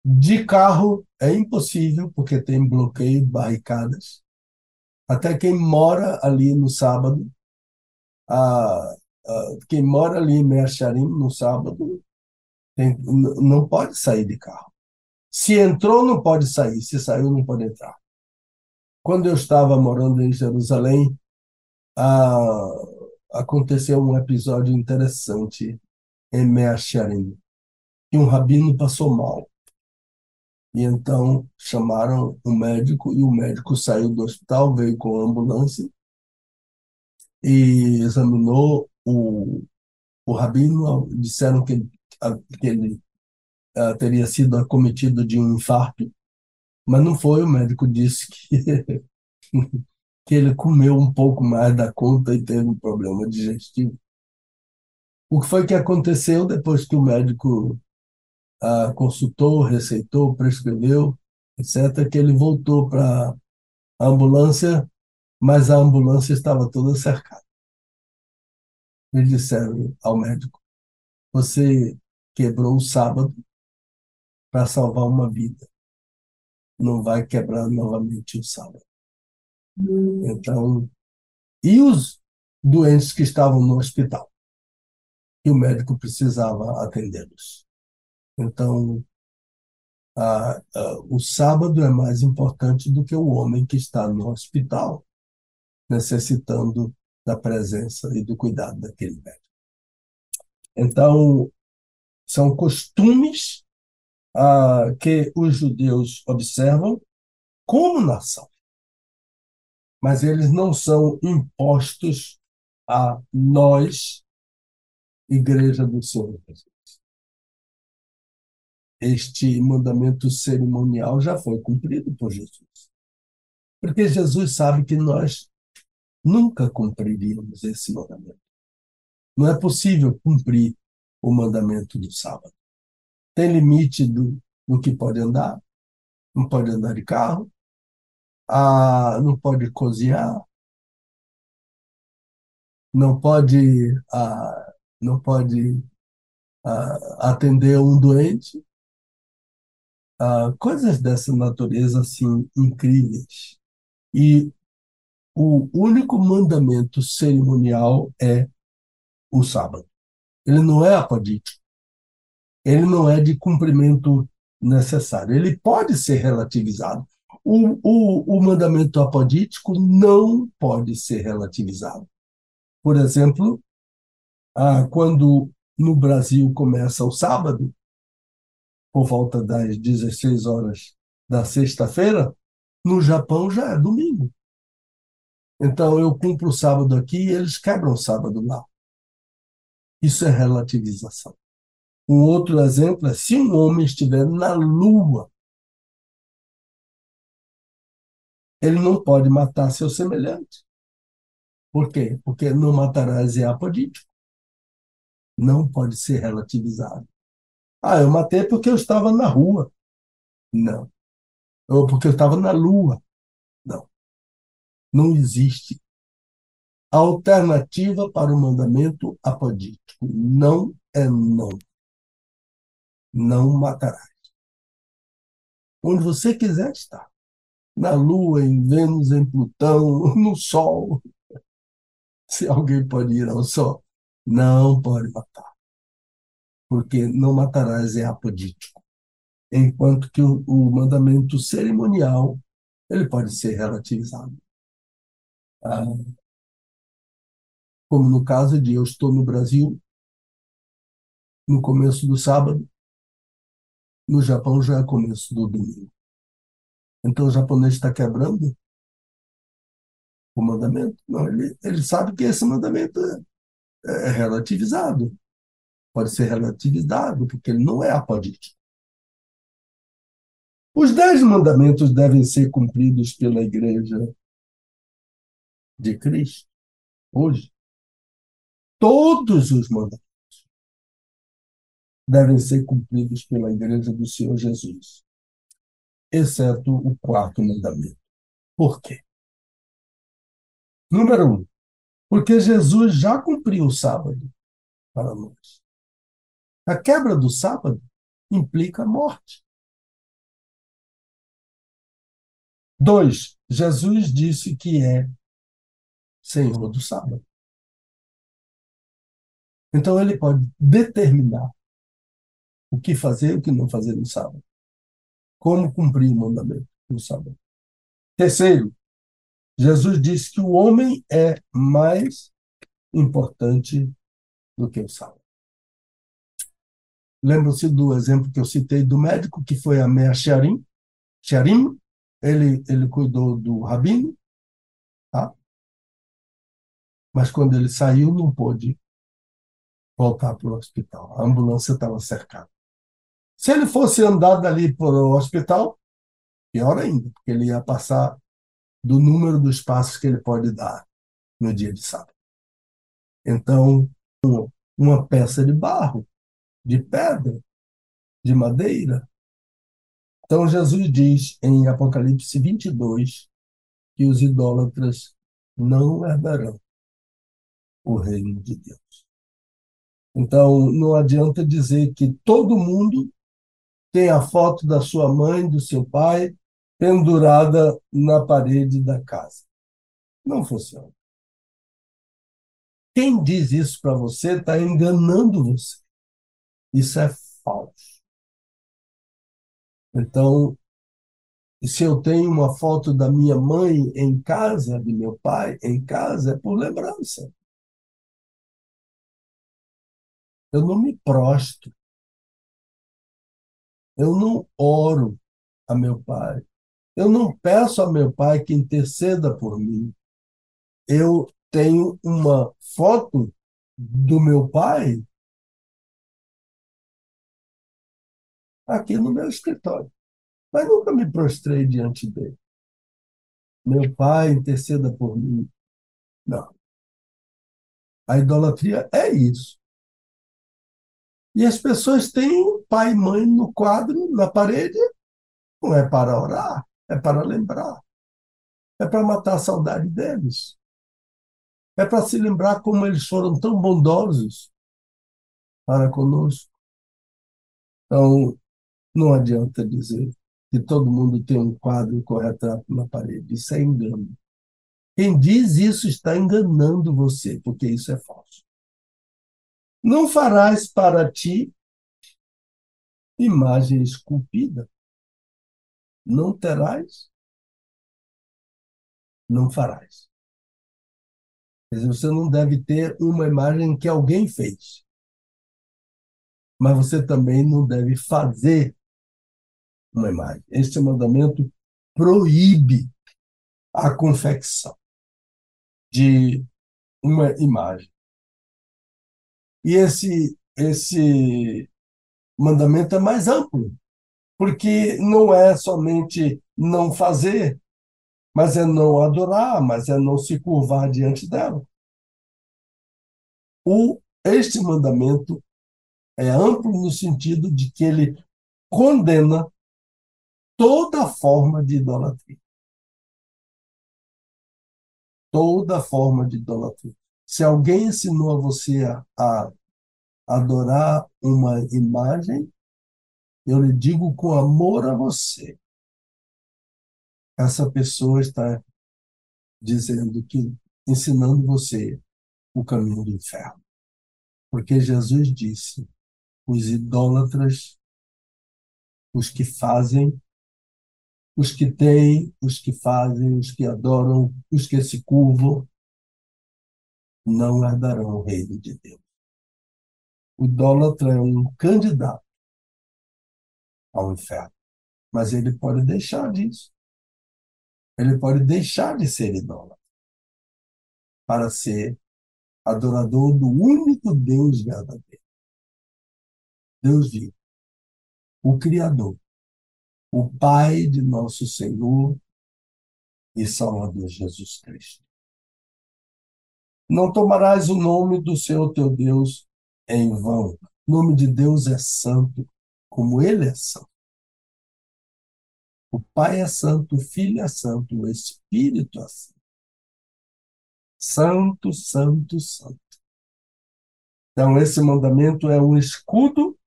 De carro é impossível, porque tem bloqueio, barricadas. Até quem mora ali no sábado, a, a quem mora ali em Meacharim no sábado, não pode sair de carro. Se entrou, não pode sair. Se saiu, não pode entrar. Quando eu estava morando em Jerusalém, ah, aconteceu um episódio interessante em Meacharim, que um rabino passou mal. E então chamaram o médico e o médico saiu do hospital, veio com a ambulância e examinou o, o rabino. Disseram que, que ele uh, teria sido acometido de um infarto, mas não foi. O médico disse que, que ele comeu um pouco mais da conta e teve um problema digestivo. O que foi que aconteceu depois que o médico uh, consultou, receitou, prescreveu, etc., que ele voltou para a ambulância, mas a ambulância estava toda cercada. Eles disseram ao médico: Você quebrou o sábado para salvar uma vida. Não vai quebrar novamente o sábado. Então, e os doentes que estavam no hospital? E o médico precisava atendê-los. Então, a, a, o sábado é mais importante do que o homem que está no hospital, necessitando da presença e do cuidado daquele médico. Então, são costumes ah, que os judeus observam como nação, mas eles não são impostos a nós, Igreja do Senhor Jesus. Este mandamento cerimonial já foi cumprido por Jesus. Porque Jesus sabe que nós nunca cumpriríamos esse mandamento. Não é possível cumprir o mandamento do sábado. Tem limite do, do que pode andar, não pode andar de carro, ah, não pode cozinhar, não pode, ah, não pode ah, atender um doente, ah, coisas dessa natureza assim incríveis. E o único mandamento cerimonial é o sábado. Ele não é apodítico ele não é de cumprimento necessário. Ele pode ser relativizado. O, o, o mandamento apodítico não pode ser relativizado. Por exemplo, ah, quando no Brasil começa o sábado, por volta das 16 horas da sexta-feira, no Japão já é domingo. Então eu cumpro o sábado aqui e eles quebram o sábado lá. Isso é relativização. Um outro exemplo é se um homem estiver na lua, ele não pode matar seu semelhante. Por quê? Porque não matarás é apodítico. Não pode ser relativizado. Ah, eu matei porque eu estava na rua. Não. Ou porque eu estava na lua. Não. Não existe alternativa para o mandamento apodítico. Não é não não matarás. Onde você quiser estar. Na Lua, em Vênus, em Plutão, no Sol. Se alguém pode ir ao Sol, não pode matar. Porque não matarás é apodítico. Enquanto que o, o mandamento cerimonial ele pode ser relativizado. Ah, como no caso de eu estou no Brasil, no começo do sábado, no Japão já é começo do domingo. Então o japonês está quebrando o mandamento? Não, ele, ele sabe que esse mandamento é, é relativizado. Pode ser relativizado, porque ele não é apodítico. Os dez mandamentos devem ser cumpridos pela igreja de Cristo hoje. Todos os mandamentos devem ser cumpridos pela Igreja do Senhor Jesus, exceto o quarto mandamento. Por quê? Número um, porque Jesus já cumpriu o sábado para nós. A quebra do sábado implica morte. Dois, Jesus disse que é Senhor do sábado. Então ele pode determinar o que fazer e o que não fazer no sábado. como cumprir o mandamento do sábado. Terceiro, Jesus disse que o homem é mais importante do que o sábado. Lembra-se do exemplo que eu citei do médico, que foi a Mea Sharim? Sharim, ele, ele cuidou do rabino, tá? mas quando ele saiu, não pôde voltar para o hospital. A ambulância estava cercada. Se ele fosse andar dali para o hospital, pior ainda, porque ele ia passar do número dos passos que ele pode dar no dia de sábado. Então, uma peça de barro, de pedra, de madeira. Então, Jesus diz em Apocalipse 22 que os idólatras não herdarão o reino de Deus. Então, não adianta dizer que todo mundo tem a foto da sua mãe, do seu pai, pendurada na parede da casa. Não funciona. Quem diz isso para você está enganando você. Isso é falso. Então, se eu tenho uma foto da minha mãe em casa, de meu pai em casa, é por lembrança. Eu não me prosto. Eu não oro a meu pai. Eu não peço a meu pai que interceda por mim. Eu tenho uma foto do meu pai aqui no meu escritório. Mas nunca me prostrei diante dele. Meu pai interceda por mim. Não. A idolatria é isso. E as pessoas têm pai e mãe no quadro, na parede, não é para orar, é para lembrar. É para matar a saudade deles. É para se lembrar como eles foram tão bondosos para conosco. Então, não adianta dizer que todo mundo tem um quadro com retrato na parede. Isso é engano. Quem diz isso está enganando você, porque isso é falso. Não farás para ti imagem esculpida. Não terás, não farás. Quer dizer, você não deve ter uma imagem que alguém fez. Mas você também não deve fazer uma imagem. Este mandamento proíbe a confecção de uma imagem. E esse, esse mandamento é mais amplo, porque não é somente não fazer, mas é não adorar, mas é não se curvar diante dela. O, este mandamento é amplo no sentido de que ele condena toda forma de idolatria. Toda forma de idolatria. Se alguém ensinou a você a, a adorar uma imagem, eu lhe digo com amor a você. Essa pessoa está dizendo que ensinando você o caminho do inferno. Porque Jesus disse: os idólatras, os que fazem, os que têm, os que fazem, os que adoram, os que se curvam, não herdarão o reino de Deus. O idólatra é um candidato ao inferno, mas ele pode deixar disso. Ele pode deixar de ser idólatra para ser adorador do único Deus verdadeiro. Deus vivo, o Criador, o Pai de nosso Senhor e Salvador Jesus Cristo. Não tomarás o nome do Senhor teu Deus em vão. O nome de Deus é santo, como ele é santo. O Pai é santo, o Filho é santo, o Espírito é santo. Santo, santo, santo. Então, esse mandamento é um escudo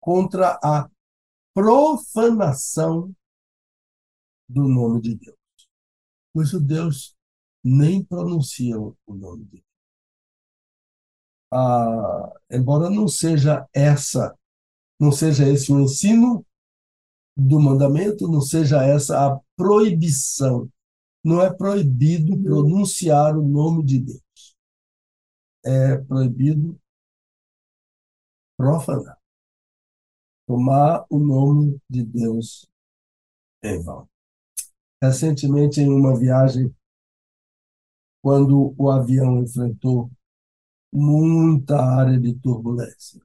contra a profanação do nome de Deus. Os judeus nem pronunciam o nome de Deus. Ah, embora não seja essa, não seja esse o ensino do mandamento não seja essa a proibição. Não é proibido pronunciar o nome de Deus. É proibido profanar. Tomar o nome de Deus em vão. Recentemente, em uma viagem, quando o avião enfrentou muita área de turbulência,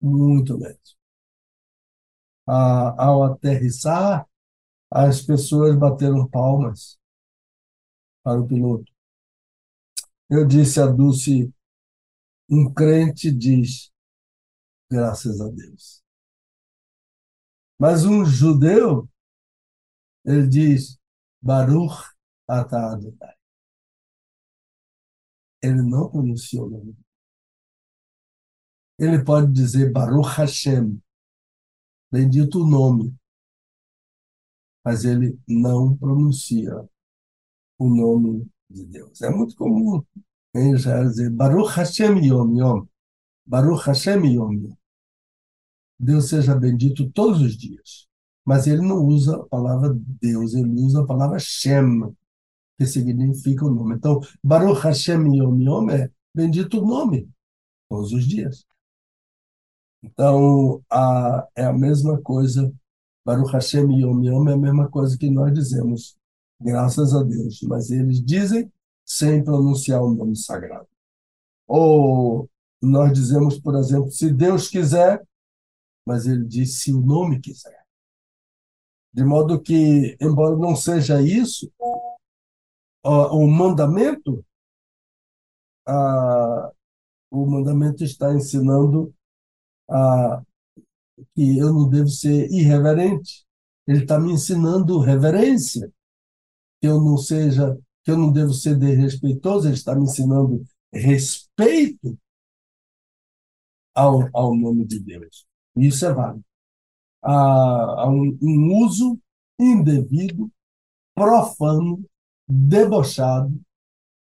muito mesmo. ao aterrissar, as pessoas bateram palmas para o piloto. Eu disse a Dulce, um crente diz, graças a Deus. Mas um judeu, ele diz, Baruch atah Adonai. Ele não pronunciou o nome. Ele pode dizer Baruch Hashem, bendito o nome, mas ele não pronuncia o nome de Deus. É muito comum em Israel dizer Baruch Hashem Yom Yom, Baruch Hashem Yom Yom. Deus seja bendito todos os dias. Mas ele não usa a palavra Deus, ele usa a palavra Shem, que significa o nome. Então, Baruch Hashem Yom Yom é bendito o nome, todos os dias. Então, a, é a mesma coisa, Baruch Hashem Yom Yom é a mesma coisa que nós dizemos, graças a Deus, mas eles dizem sem pronunciar o nome sagrado. Ou nós dizemos, por exemplo, se Deus quiser, mas ele diz se o nome quiser. De modo que, embora não seja isso, o mandamento, o mandamento está ensinando a, que eu não devo ser irreverente. Ele está me ensinando reverência, que eu não seja, que eu não devo ser desrespeitoso. Ele está me ensinando respeito ao, ao nome de Deus. Isso é válido. Há, há um, um uso indevido, profano, debochado,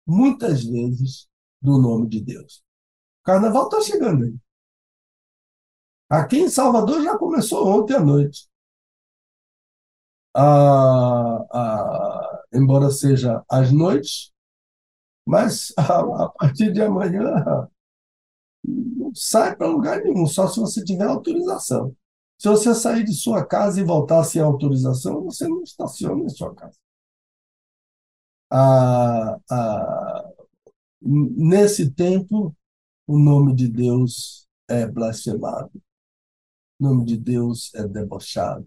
muitas vezes, do nome de Deus. O carnaval está chegando aí. Aqui em Salvador já começou ontem à noite. Ah, ah, embora seja às noites, mas a, a partir de amanhã não sai para lugar nenhum, só se você tiver autorização. Se você sair de sua casa e voltar sem autorização, você não estaciona em sua casa. Ah, ah, nesse tempo, o nome de Deus é blasfemado. O nome de Deus é debochado.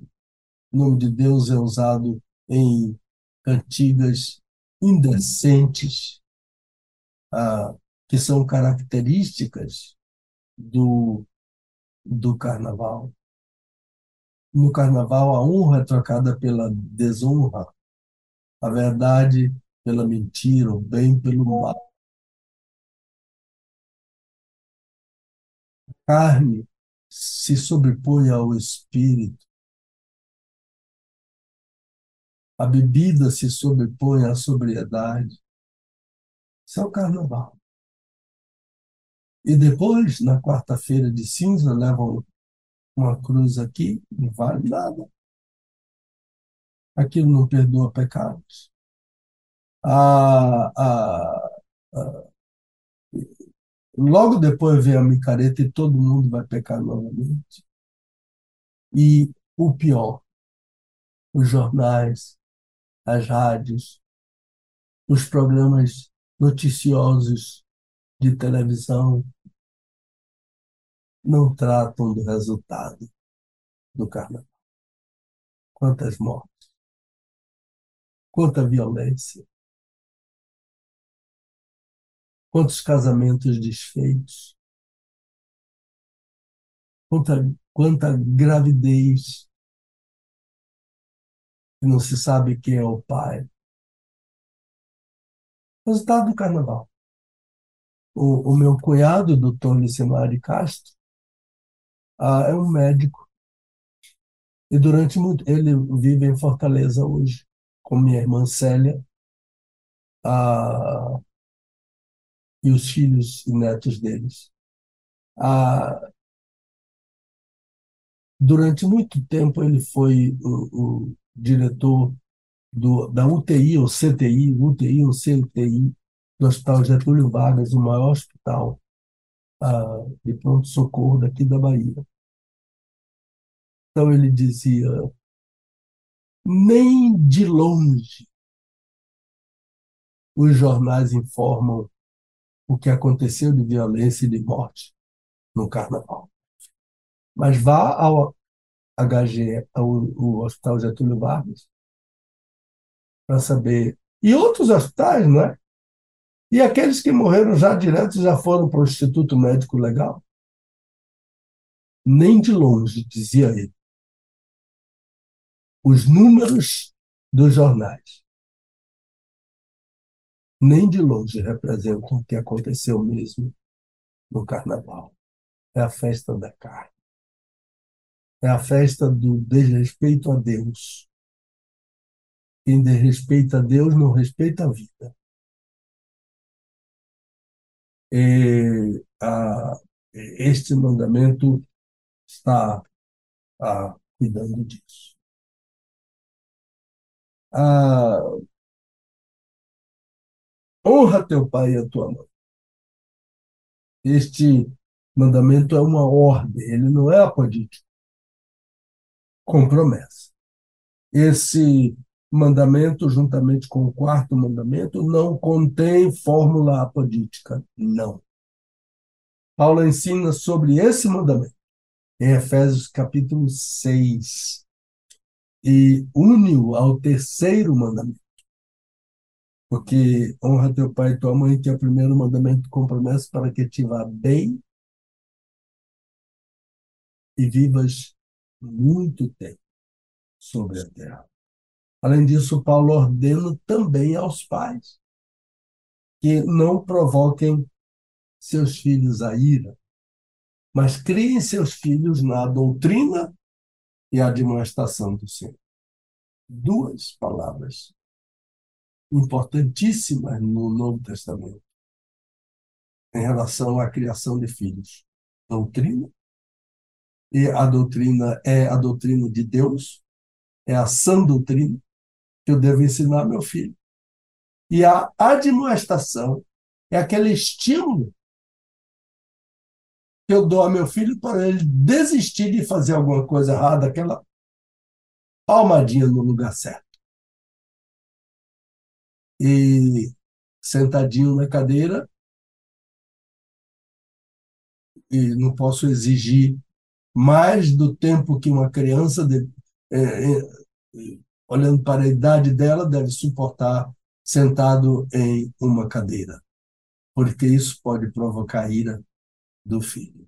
O nome de Deus é usado em cantigas indecentes, ah, que são características do, do carnaval. No carnaval, a honra é trocada pela desonra, a verdade pela mentira, o bem pelo mal. A carne se sobrepõe ao espírito. A bebida se sobrepõe à sobriedade. Isso é o carnaval. E depois, na quarta-feira de cinza, levam uma cruz aqui, não vale nada. Aquilo não perdoa pecados. Ah, ah, ah, Logo depois vem a micareta e todo mundo vai pecar novamente. E o pior, os jornais, as rádios, os programas noticiosos de televisão não tratam do resultado do carnaval. Quantas mortes, quanta violência, Quantos casamentos desfeitos? Quanta, quanta gravidez que não se sabe quem é o pai. Resultado do carnaval. O, o meu cunhado, doutor Licimari Castro, ah, é um médico. E durante muito. Ele vive em Fortaleza hoje, com minha irmã Célia. Ah, e os filhos e netos deles. Ah, Durante muito tempo, ele foi o, o diretor do, da UTI ou CTI, UTI ou CTI, do Hospital Getúlio Vargas, o maior hospital ah, de pronto-socorro daqui da Bahia. Então ele dizia: nem de longe os jornais informam o que aconteceu de violência e de morte no Carnaval. Mas vá ao HG, ao, ao Hospital Getúlio Vargas, para saber. E outros hospitais, não é? E aqueles que morreram já direto já foram para o Instituto Médico Legal? Nem de longe, dizia ele. Os números dos jornais nem de longe representam o que aconteceu mesmo no Carnaval. É a festa da carne. É a festa do desrespeito a Deus. Quem desrespeita a Deus não respeita a vida. E, a, este mandamento está a, cuidando disso. A, honra teu pai e a tua mãe. Este mandamento é uma ordem, ele não é apodítico, com promessa. Esse mandamento, juntamente com o quarto mandamento, não contém fórmula apodítica, não. Paulo ensina sobre esse mandamento em Efésios capítulo 6 e une-o ao terceiro mandamento. Porque honra teu pai e tua mãe, que é o primeiro mandamento com promessa para que te vá bem e vivas muito tempo sobre a terra. Além disso, Paulo ordena também aos pais que não provoquem seus filhos a ira, mas criem seus filhos na doutrina e admoestação do Senhor. Duas palavras importantíssimas no Novo Testamento em relação à criação de filhos. Doutrina, e a doutrina é a doutrina de Deus, é a sã doutrina, que eu devo ensinar meu filho. E a admoestação é aquele estímulo que eu dou a meu filho para ele desistir de fazer alguma coisa errada, aquela palmadinha no lugar certo. E sentadinho na cadeira, e não posso exigir mais do tempo que uma criança, de, é, é, olhando para a idade dela, deve suportar sentado em uma cadeira, porque isso pode provocar ira do filho.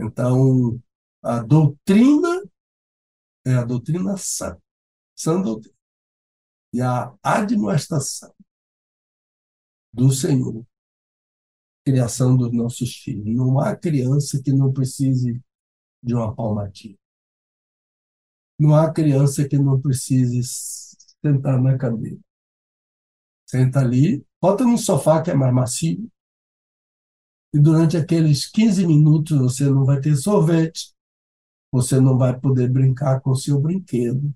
Então, a doutrina é a doutrina sã, sã doutrina. E a admoestação do Senhor, criação dos nossos filhos. Não há criança que não precise de uma palmatinha. Não há criança que não precise sentar na cadeira. Senta ali, bota no sofá que é mais macio, e durante aqueles 15 minutos você não vai ter sorvete, você não vai poder brincar com seu brinquedo.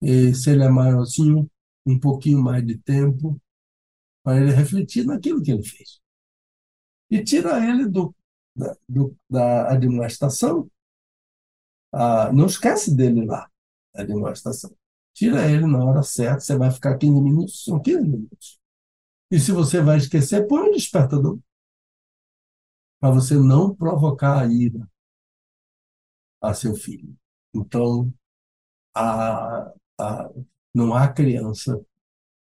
E se ele é maiorzinho, um pouquinho mais de tempo para ele refletir naquilo que ele fez. E tira ele do, da, do, da administração. Ah, não esquece dele lá, a administração. Tira ele na hora certa, você vai ficar 15 minutos, são 15 minutos. E se você vai esquecer, põe um despertador. Para você não provocar a ira a seu filho. Então, a, não há criança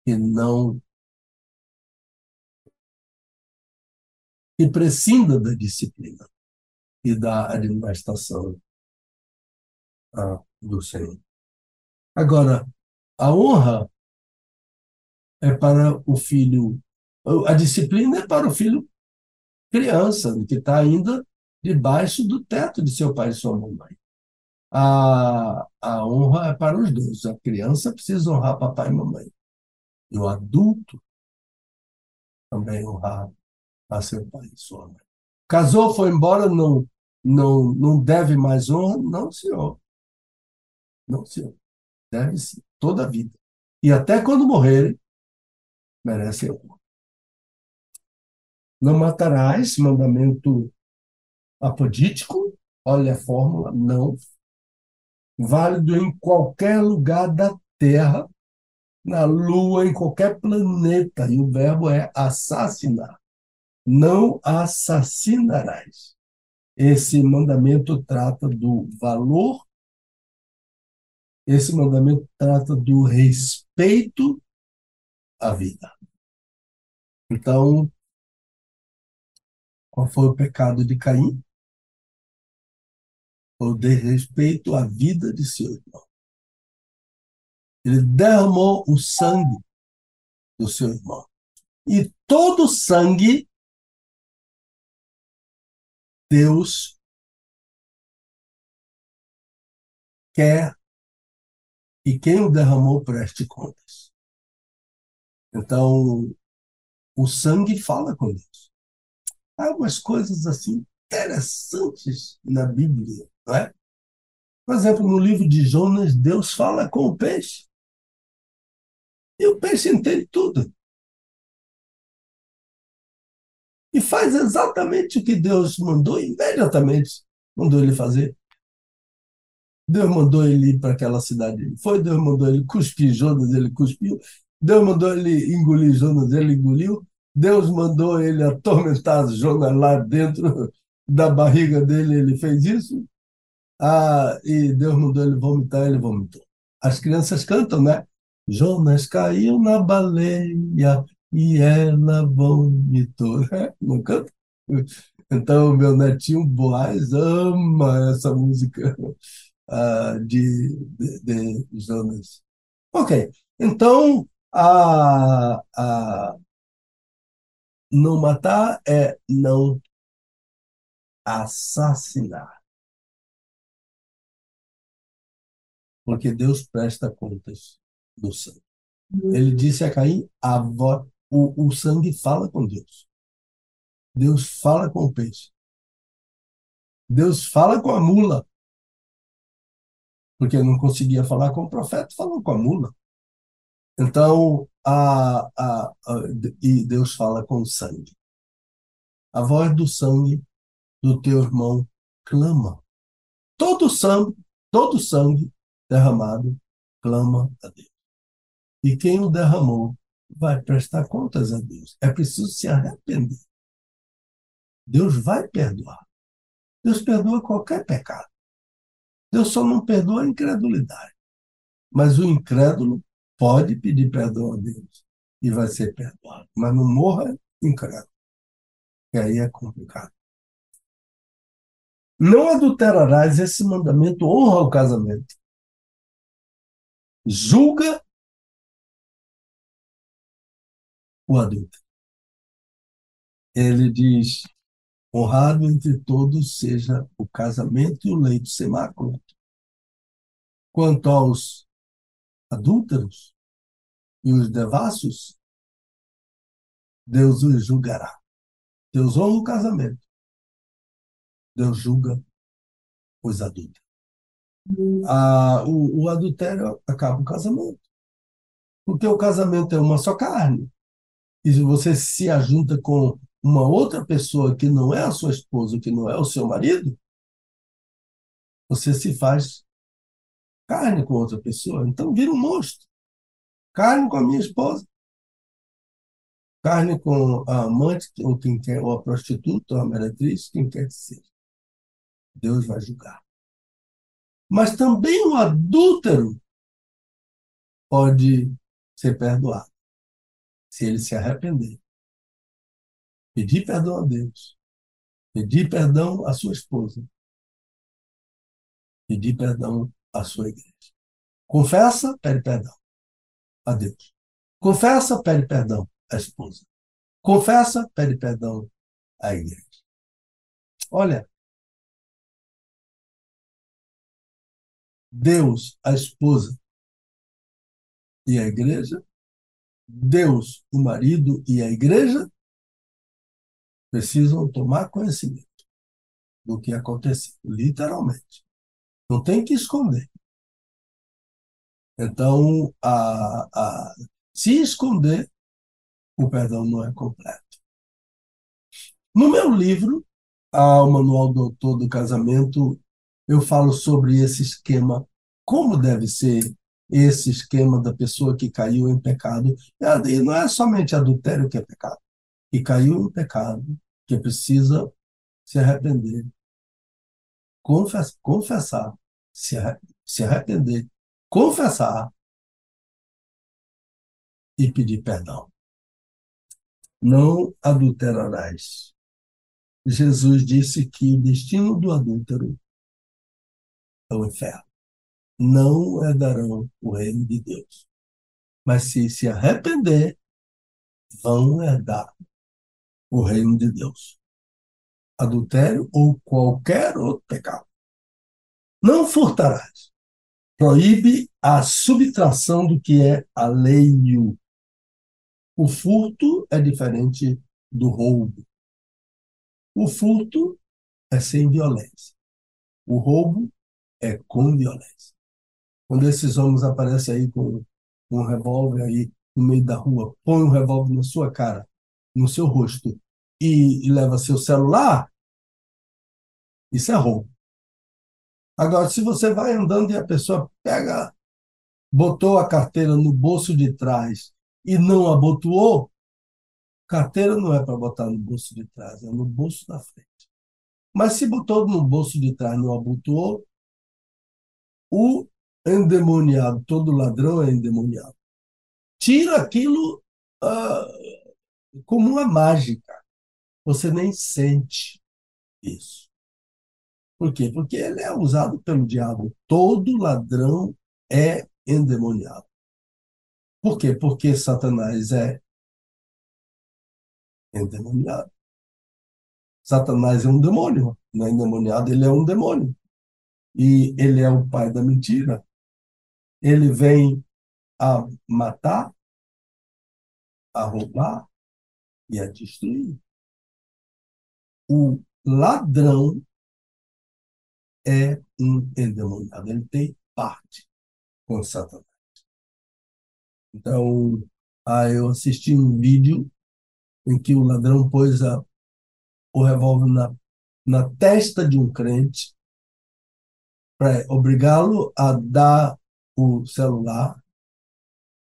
que não que prescinda da disciplina e da administração ah, do Senhor. Agora, a honra é para o filho, a disciplina é para o filho criança, que está ainda debaixo do teto de seu pai e sua mãe. A, a honra é para os dois. A criança precisa honrar papai e mamãe. E o adulto também honrar a seu pai e sua mãe. Casou, foi embora, não, não, não deve mais honra? Não, senhor. Não, senhor. Deve sim, toda a vida. E até quando morrerem, merecem honra. Não matarás, mandamento apodítico, olha a fórmula, não. Válido em qualquer lugar da Terra, na Lua, em qualquer planeta. E o verbo é assassinar. Não assassinarás. Esse mandamento trata do valor, esse mandamento trata do respeito à vida. Então, qual foi o pecado de Caim? O desrespeito à vida de seu irmão. Ele derramou o sangue do seu irmão. E todo sangue Deus quer que quem o derramou preste contas. Então, o sangue fala com Deus. Há algumas coisas assim interessantes na Bíblia, não é? Por exemplo, no livro de Jonas, Deus fala com o peixe. E o peixe entende tudo. e faz exatamente o que Deus mandou, imediatamente mandou ele fazer. Deus mandou ele ir para aquela cidade. Foi, Deus mandou ele cuspir Jonas, ele cuspiu. Deus mandou ele engolir Jonas, ele engoliu. Deus mandou ele atormentar Jonas lá dentro da barriga dele, ele fez isso. Ah, e Deus mandou ele vomitar, ele vomitou. As crianças cantam, né? Jonas caiu na baleia, e ela vomitou. Não canta? Então, meu netinho Boaz ama essa música uh, de, de, de, Jonas. Ok, então, a, a, não matar é não assassinar. Porque Deus presta contas do sangue. Ele disse a Caim: a voz o, o sangue fala com Deus. Deus fala com o peixe. Deus fala com a mula. Porque não conseguia falar com o profeta, falou com a mula. Então, a, a, a, e Deus fala com o sangue. A voz do sangue do teu irmão clama. Todo sangue, todo sangue derramado clama a Deus. E quem o derramou vai prestar contas a Deus. É preciso se arrepender. Deus vai perdoar. Deus perdoa qualquer pecado. Deus só não perdoa a incredulidade. Mas o incrédulo pode pedir perdão a Deus e vai ser perdoado. Mas não morra incrédulo. E aí é complicado. Não adulterarás, esse mandamento honra o casamento. Julga o adulto. Ele diz: honrado entre todos seja o casamento e o leito sem mácula. Quanto aos adúlteros e os devassos, Deus os julgará. Deus honra o casamento. Deus julga os adúlteros. Ah, o, o adultério acaba o casamento. Porque o casamento é uma só carne e você se ajunta com uma outra pessoa que não é a sua esposa, que não é o seu marido, você se faz carne com outra pessoa. Então vira um monstro. Carne com a minha esposa. Carne com a amante, ou quem quer, ou a prostituta, ou a meretriz, quem quer que seja. Deus vai julgar. Mas também o adúltero pode ser perdoado se ele se arrepender, pedir perdão a Deus, pedir perdão à sua esposa, pedir perdão à sua igreja. Confessa, pede perdão a Deus. Confessa, pede perdão à esposa. Confessa, pede perdão à igreja. Olha, Deus, a esposa e a igreja Deus, o marido e a igreja precisam tomar conhecimento do que aconteceu, literalmente. Não tem que esconder. Então, a, a, se esconder, o perdão não é completo. No meu livro, o Manual do Autor do Casamento, eu falo sobre esse esquema, como deve ser esse esquema da pessoa que caiu em pecado. E não é somente adultério que é pecado, que caiu em pecado, que precisa se arrepender, confessar, confessar se, se arrepender, confessar e pedir perdão. Não adulterarás. Jesus disse que o destino do adúltero é o inferno. Não herdarão o reino de Deus. Mas se se arrepender, vão herdar o reino de Deus. Adultério ou qualquer outro pecado. Não furtarás. Proíbe a subtração do que é alheio. O furto é diferente do roubo. O furto é sem violência. O roubo é com violência. Quando esses homens aparecem aí com um revólver aí no meio da rua, põe um revólver na sua cara, no seu rosto e, e leva seu celular, isso é roubo. Agora, se você vai andando e a pessoa pega, botou a carteira no bolso de trás e não abotoou, carteira não é para botar no bolso de trás, é no bolso da frente. Mas se botou no bolso de trás e não abotoou, o endemoniado, todo ladrão é endemoniado. Tira aquilo uh, como uma mágica. Você nem sente isso. Por quê? Porque ele é usado pelo diabo. Todo ladrão é endemoniado. Por quê? Porque Satanás é endemoniado. Satanás é um demônio, não é endemoniado, ele é um demônio. E ele é o pai da mentira. Ele vem a matar, a roubar e a destruir. O ladrão é um endemoniado, ele tem parte com Satanás. Então, ah, eu assisti um vídeo em que o ladrão pôs a, o revólver na, na testa de um crente para obrigá-lo a dar o celular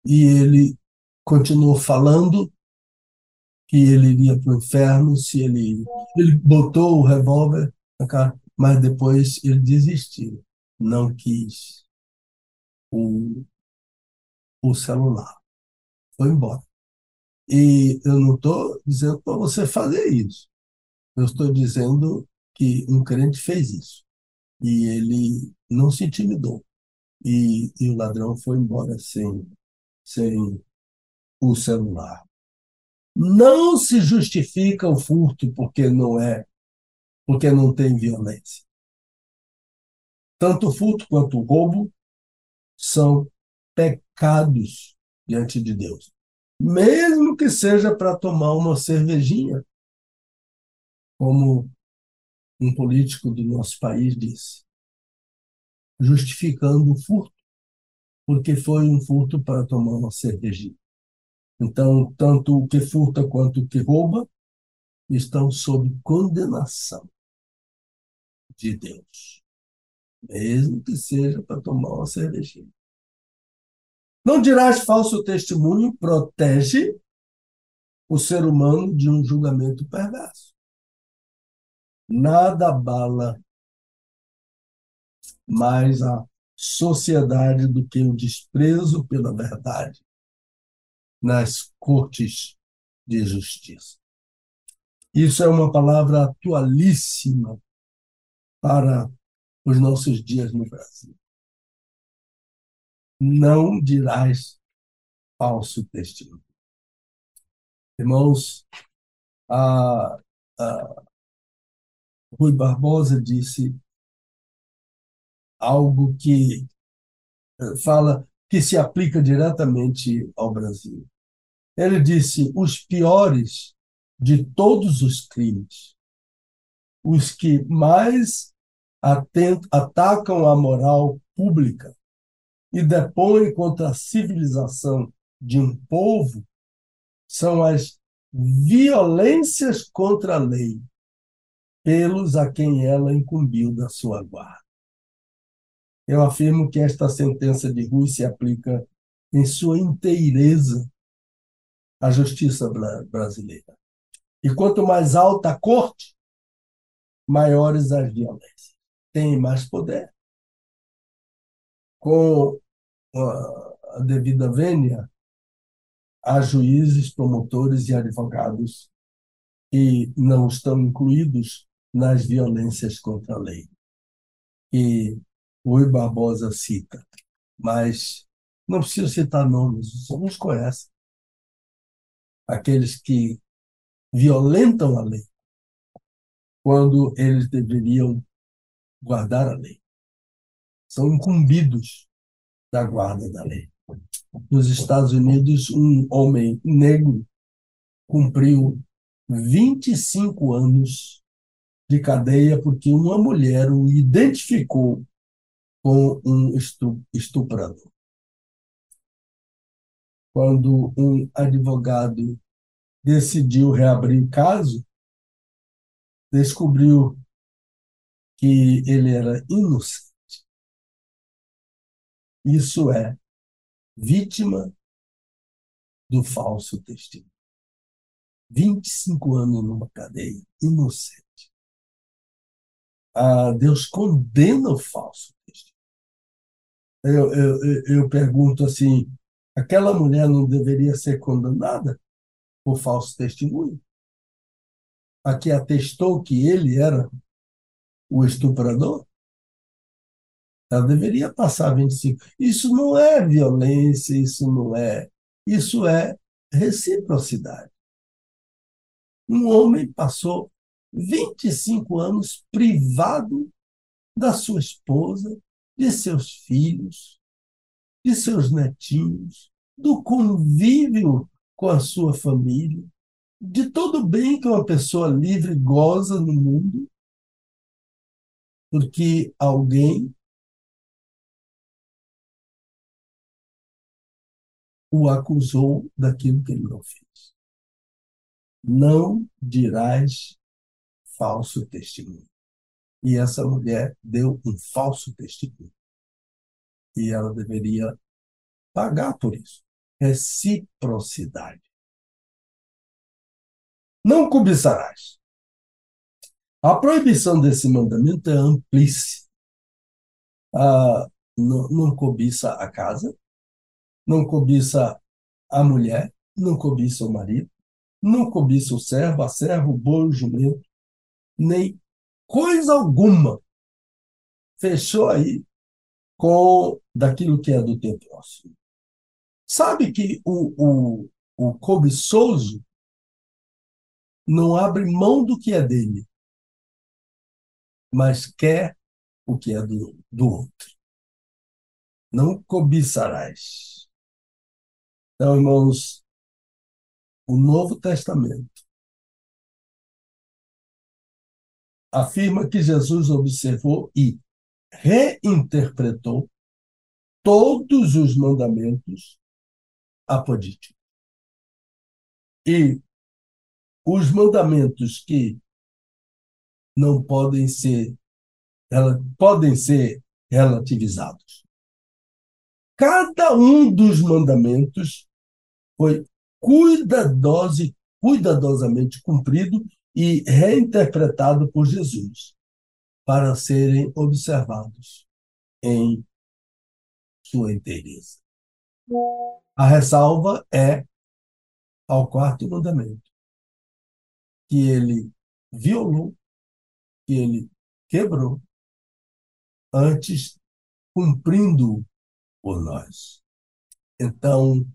e ele continuou falando que ele iria para o inferno se ele ele botou o revólver na cara mas depois ele desistiu, não quis o, o celular. Foi embora. E eu não estou dizendo para você fazer isso. Eu estou dizendo que um crente fez isso. E ele não se intimidou. E, e o ladrão foi embora sem, sem o celular. Não se justifica o furto porque não é porque não tem violência. Tanto o furto quanto o roubo são pecados diante de Deus. Mesmo que seja para tomar uma cervejinha, como um político do nosso país disse, justificando o furto, porque foi um furto para tomar uma cervejinha. Então, tanto o que furta quanto o que rouba estão sob condenação de Deus, mesmo que seja para tomar uma cervejinha. Não dirás falso testemunho protege o ser humano de um julgamento perverso. Nada abala mais a sociedade do que o desprezo pela verdade nas cortes de justiça. Isso é uma palavra atualíssima para os nossos dias no Brasil. Não dirás falso testemunho. Irmãos, a, a Rui Barbosa disse algo que eh, fala que se aplica diretamente ao Brasil. Ele disse: os piores de todos os crimes os que mais atacam a moral pública e depõem contra a civilização de um povo são as violências contra a lei pelos a quem ela incumbiu da sua guarda. Eu afirmo que esta sentença de Rui se aplica em sua inteireza à justiça brasileira. E quanto mais alta a corte, maiores as violências. Tem mais poder. Com a devida vênia, há juízes, promotores e advogados que não estão incluídos nas violências contra a lei. E Rui Barbosa cita, mas não preciso citar nomes, alguns conhecem. Aqueles que violentam a lei quando eles deveriam guardar a lei. São incumbidos da guarda da lei. Nos Estados Unidos, um homem negro cumpriu 25 anos de cadeia porque uma mulher o identificou com um estuprador. Quando um advogado decidiu reabrir o caso, descobriu que ele era inocente. Isso é vítima do falso testemunho. 25 anos numa cadeia, inocente ah, Deus condena o falso. Eu, eu, eu pergunto assim: aquela mulher não deveria ser condenada por falso testemunho? A que atestou que ele era o estuprador? Ela deveria passar 25. Isso não é violência, isso não é. Isso é reciprocidade. Um homem passou 25 anos privado da sua esposa, de seus filhos, de seus netinhos, do convívio com a sua família, de todo o bem que uma pessoa livre goza no mundo, porque alguém o acusou daquilo que ele não fez. Não dirás falso testemunho. E essa mulher deu um falso testemunho. E ela deveria pagar por isso. Reciprocidade. Não cobiçarás. A proibição desse mandamento é amplíssima. Ah, não, não cobiça a casa, não cobiça a mulher, não cobiça o marido, não cobiça o servo, a servo, o boi, o jumento, nem coisa alguma fechou aí com daquilo que é do teu próximo. Sabe que o, o, o cobiçoso não abre mão do que é dele, mas quer o que é do, do outro. Não cobiçarás. Então, irmãos, o Novo Testamento afirma que Jesus observou e reinterpretou todos os mandamentos apodíticos. E os mandamentos que não podem ser podem ser relativizados. Cada um dos mandamentos foi cuidadoso, cuidadosamente cumprido e reinterpretado por Jesus para serem observados em sua inteireza. A ressalva é ao quarto mandamento, que ele violou, que ele quebrou, antes cumprindo por nós. Então,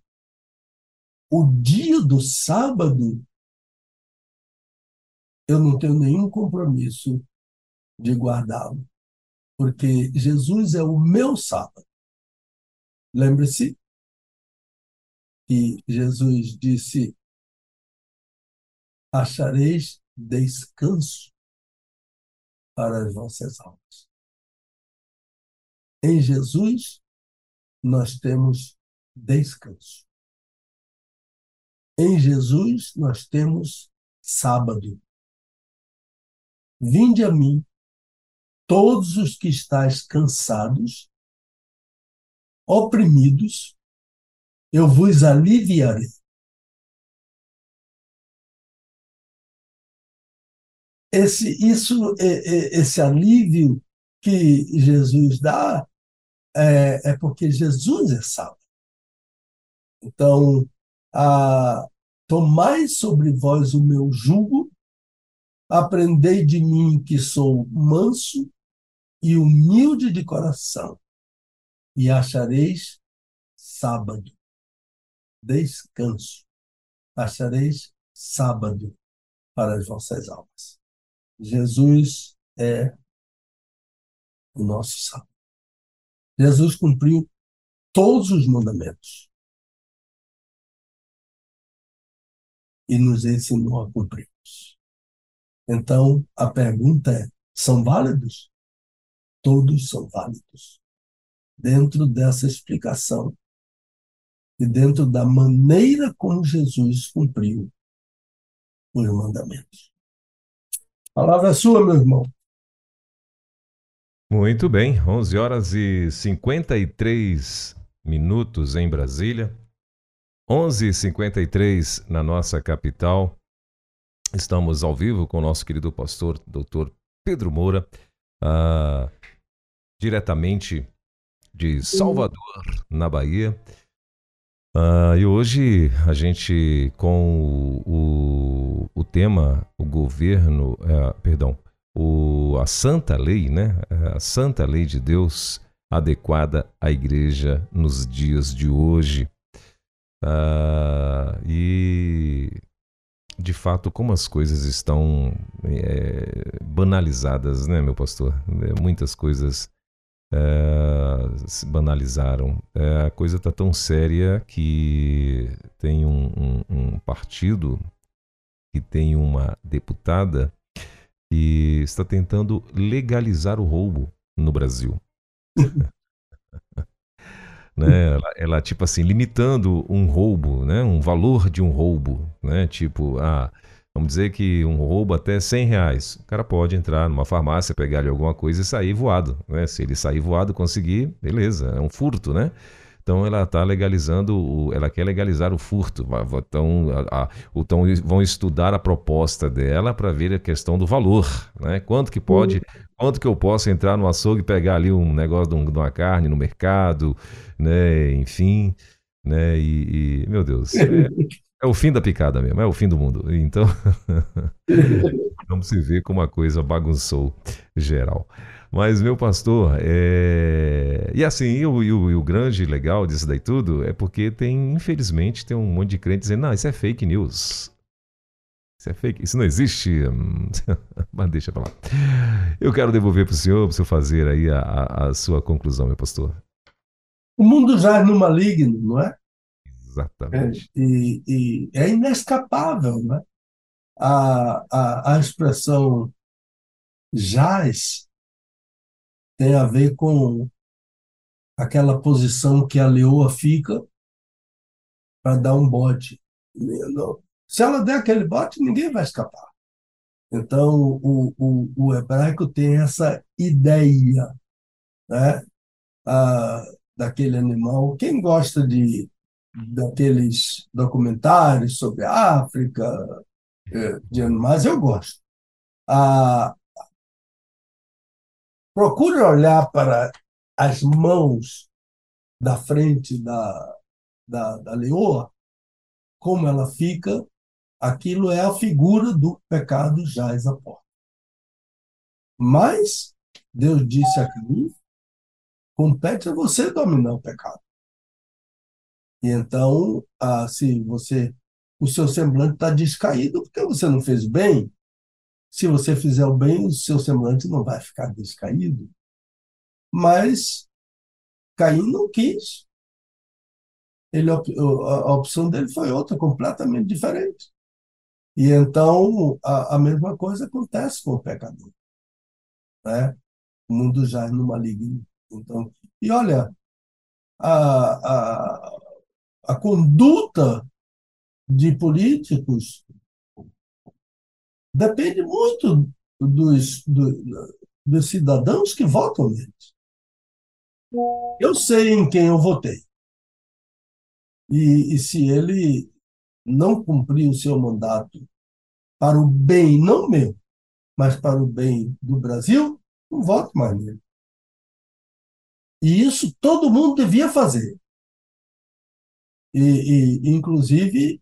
o dia do sábado eu não tenho nenhum compromisso de guardá-lo, porque Jesus é o meu sábado. Lembre-se que Jesus disse: achareis descanso para as vossas almas. Em Jesus, nós temos descanso. Em Jesus, nós temos sábado. Vinde a mim, todos os que estáis cansados, oprimidos, eu vos aliviarei. Esse, isso, esse alívio que Jesus dá é, é porque Jesus é sábio. Então, a, tomai sobre vós o meu jugo, aprendei de mim que sou manso e humilde de coração, e achareis sábado, descanso, achareis sábado para as vossas almas. Jesus é o nosso sábado. Jesus cumpriu todos os mandamentos e nos ensinou a cumpri-los. Então, a pergunta é: são válidos? Todos são válidos. Dentro dessa explicação e dentro da maneira como Jesus cumpriu os mandamentos. A palavra é sua, meu irmão. Muito bem, 11 horas e 53 minutos em Brasília, 11h53 na nossa capital. Estamos ao vivo com o nosso querido pastor, doutor Pedro Moura, uh, diretamente de Salvador, na Bahia. Uh, e hoje a gente, com o, o, o tema, o governo, uh, perdão, o, a santa lei, né? A santa lei de Deus adequada à igreja nos dias de hoje. Uh, e de fato, como as coisas estão é, banalizadas, né, meu pastor? É, muitas coisas é, se banalizaram. É, a coisa está tão séria que tem um, um, um partido que tem uma deputada que está tentando legalizar o roubo no Brasil. né? Ela, ela, tipo assim, limitando um roubo, né? Um valor de um roubo, né? Tipo, ah, vamos dizer que um roubo até 100 reais. O cara pode entrar numa farmácia, pegar ali alguma coisa e sair voado, né? Se ele sair voado, conseguir, beleza, é um furto, né? Então ela está legalizando, ela quer legalizar o furto. Então, a, a, então vão estudar a proposta dela para ver a questão do valor, né? Quanto que pode, uhum. quanto que eu posso entrar no açougue e pegar ali um negócio de, um, uma carne no mercado, né? Enfim, né? E, e meu Deus, é, é, o fim da picada mesmo, é o fim do mundo. Então vamos se ver como a coisa bagunçou geral. Mas, meu pastor, é... e assim, e o, e, o, e o, grande legal disso daí tudo é porque tem, infelizmente, tem um monte de crente dizendo, não, isso é fake news. Isso é fake, isso não existe. Mas deixa pra lá. Eu quero devolver para o senhor, para o senhor fazer aí a, a, a sua conclusão, meu pastor. O mundo jaz no maligno, não é? Exatamente. É, e, e, é inescapável, né? A, a, a expressão jaz tem a ver com aquela posição que a leoa fica para dar um bote. Se ela der aquele bote, ninguém vai escapar. Então, o, o, o hebraico tem essa ideia né, daquele animal. Quem gosta de daqueles documentários sobre a África, eh, de animais, eu gosto. Ah, Procure olhar para as mãos da frente da, da, da leoa, como ela fica, aquilo é a figura do pecado jaz a porta. Mas Deus disse a Caim, compete a você dominar o pecado. E então, ah, se você, o seu semblante está descaído porque você não fez bem, se você fizer o bem, o seu semblante não vai ficar descaído. Mas Caim não quis. Ele, a opção dele foi outra, completamente diferente. E então a, a mesma coisa acontece com o pecador. né? O mundo jaz no maligno. Então, e olha, a, a, a conduta de políticos depende muito dos, do, dos cidadãos que votam neles. Eu sei em quem eu votei. E, e se ele não cumprir o seu mandato para o bem, não meu, mas para o bem do Brasil, não voto mais nele. E isso todo mundo devia fazer. E, e inclusive,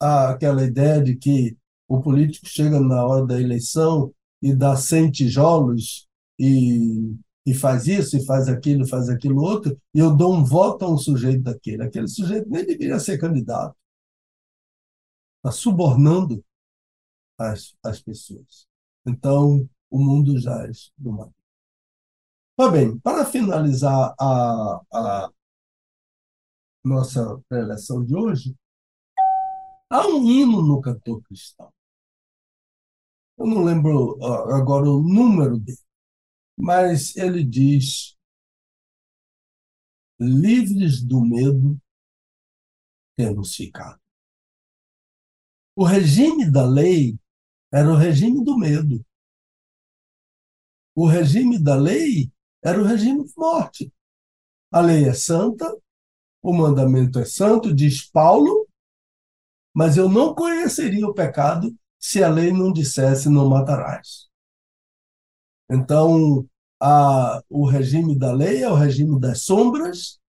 aquela ideia de que o político chega na hora da eleição e dá 100 tijolos e, e faz isso, e faz aquilo, faz aquilo outro, e eu dou um voto a um sujeito daquele. Aquele sujeito nem deveria ser candidato. Está subornando as, as pessoas. Então, o mundo jaz no mar. Tá bem, para finalizar a, a nossa preleção de hoje, há um hino no cantor cristão. Eu não lembro agora o número dele, mas ele diz: livres do medo temos ficado. O regime da lei era o regime do medo. O regime da lei era o regime de morte. A lei é santa, o mandamento é santo, diz Paulo, mas eu não conheceria o pecado se a lei não dissesse não matarás. Então, a, o regime da lei é o regime das sombras,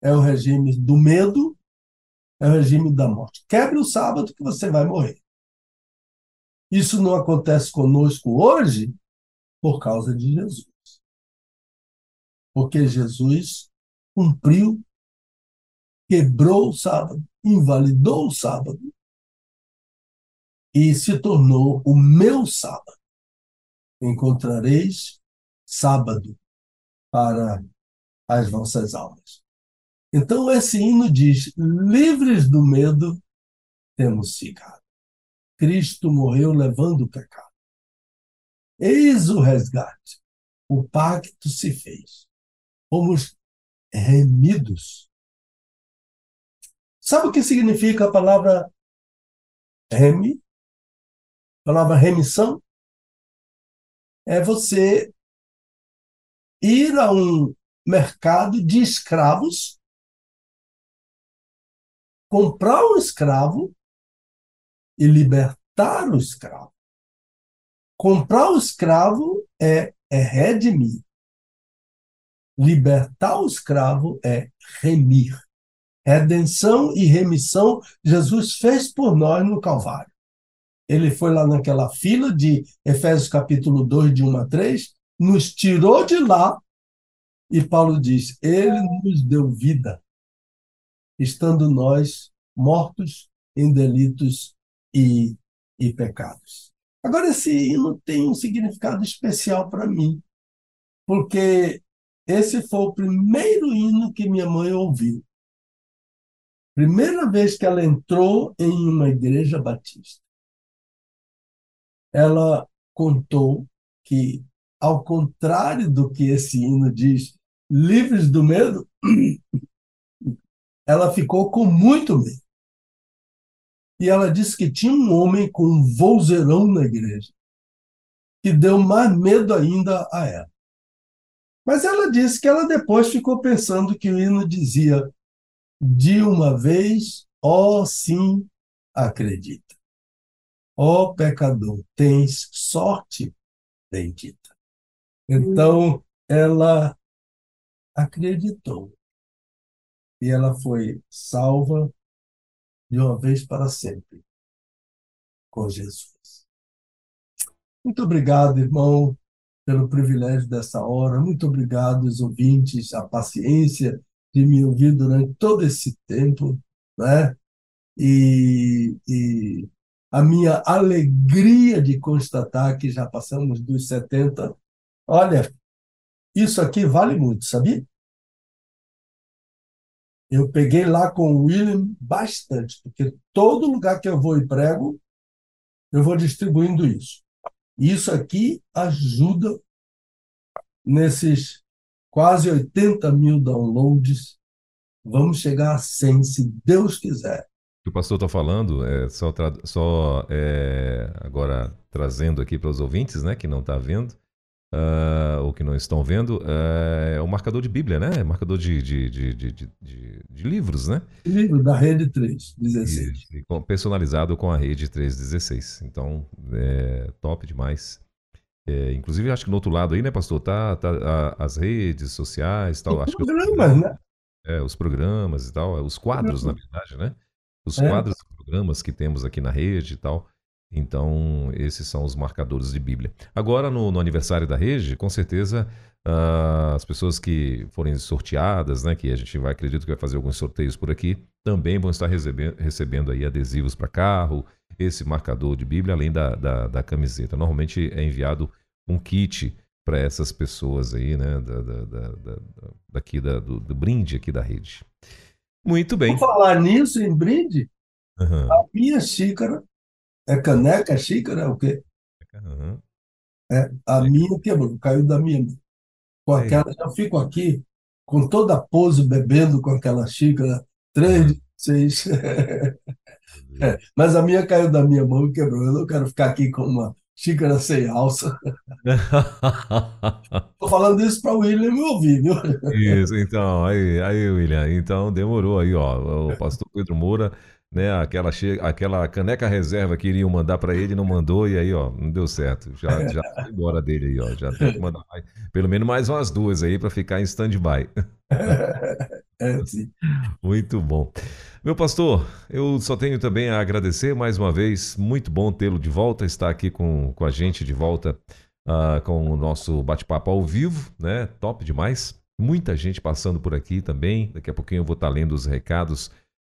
é o regime do medo, é o regime da morte. Quebre o sábado que você vai morrer. Isso não acontece conosco hoje por causa de Jesus. Porque Jesus cumpriu, quebrou o sábado, invalidou o sábado e se tornou o meu sábado. Encontrareis sábado para as vossas almas. Então, esse hino diz: livres do medo, temos ficado. Cristo morreu levando o pecado. Eis o resgate. O pacto se fez. Fomos remidos. Sabe o que significa a palavra remi? A palavra remissão? É você ir a um mercado de escravos, comprar um escravo e libertar o escravo. Comprar o escravo é, é redimir. Libertar o escravo é remir. Redenção e remissão Jesus fez por nós no Calvário. Ele foi lá naquela fila de Efésios capítulo 2, de 1 a 3, nos tirou de lá e Paulo diz: Ele nos deu vida, estando nós mortos em delitos e, e pecados. Agora, esse hino tem um significado especial para mim, porque esse foi o primeiro hino que minha mãe ouviu. Primeira vez que ela entrou em uma igreja batista. Ela contou que, ao contrário do que esse hino diz, livres do medo, ela ficou com muito medo. E ela disse que tinha um homem com um vozeirão na igreja, que deu mais medo ainda a ela. Mas ela disse que ela depois ficou pensando que o hino dizia: De uma vez, ó oh, sim, acredita. Ó oh, pecador, tens sorte bendita. Então, ela acreditou. E ela foi salva de uma vez para sempre com Jesus. Muito obrigado, irmão, pelo privilégio dessa hora. Muito obrigado, os ouvintes, a paciência de me ouvir durante todo esse tempo, né? E, e a minha alegria de constatar que já passamos dos 70. Olha, isso aqui vale muito, sabia? Eu peguei lá com o William bastante, porque todo lugar que eu vou e prego, eu vou distribuindo isso. Isso aqui ajuda nesses quase 80 mil downloads. Vamos chegar a 100, se Deus quiser. O pastor está falando, é só, só é, agora trazendo aqui para os ouvintes, né, que não está vendo, uh, ou que não estão vendo, uh, é o marcador de Bíblia, né? Marcador de, de, de, de, de, livros, né? Livro da Rede 316. E, e, personalizado com a Rede 316. Então, é top demais. É, inclusive, acho que no outro lado aí, né, pastor, tá, tá a, as redes sociais tal. Os acho programas, que, né? É, os programas e tal, os quadros, na verdade, né? Os é. quadros e programas que temos aqui na rede e tal. Então, esses são os marcadores de Bíblia. Agora, no, no aniversário da rede, com certeza, uh, as pessoas que forem sorteadas, né, que a gente vai, acredito que vai fazer alguns sorteios por aqui, também vão estar recebendo, recebendo aí adesivos para carro, esse marcador de Bíblia, além da, da, da, camiseta. Normalmente é enviado um kit para essas pessoas aí, né, da, da, daqui da, do, do brinde aqui da rede. Muito bem. Por falar nisso, em brinde, uhum. a minha xícara é caneca, é xícara, é o quê? Uhum. É, a minha quebrou, caiu da minha mão. Com aquela, eu fico aqui com toda a pose bebendo com aquela xícara, três, uhum. seis. é, mas a minha caiu da minha mão e quebrou. Eu não quero ficar aqui com uma xícara sem alça. Tô falando isso para o William me ouvir, viu? Isso, então, aí, aí, William, então demorou aí, ó. O pastor Pedro Moura né? Aquela, che... aquela caneca reserva que iriam mandar para ele, não mandou, e aí, ó, não deu certo. Já, já foi embora dele aí, ó. Já tem que mandar mais, pelo menos mais umas duas aí para ficar em stand-by. É, sim. Muito bom. Meu pastor, eu só tenho também a agradecer mais uma vez. Muito bom tê-lo de volta, estar aqui com, com a gente de volta uh, com o nosso bate-papo ao vivo, né? Top demais. Muita gente passando por aqui também. Daqui a pouquinho eu vou estar lendo os recados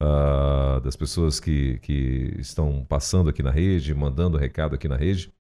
uh, das pessoas que, que estão passando aqui na rede, mandando recado aqui na rede.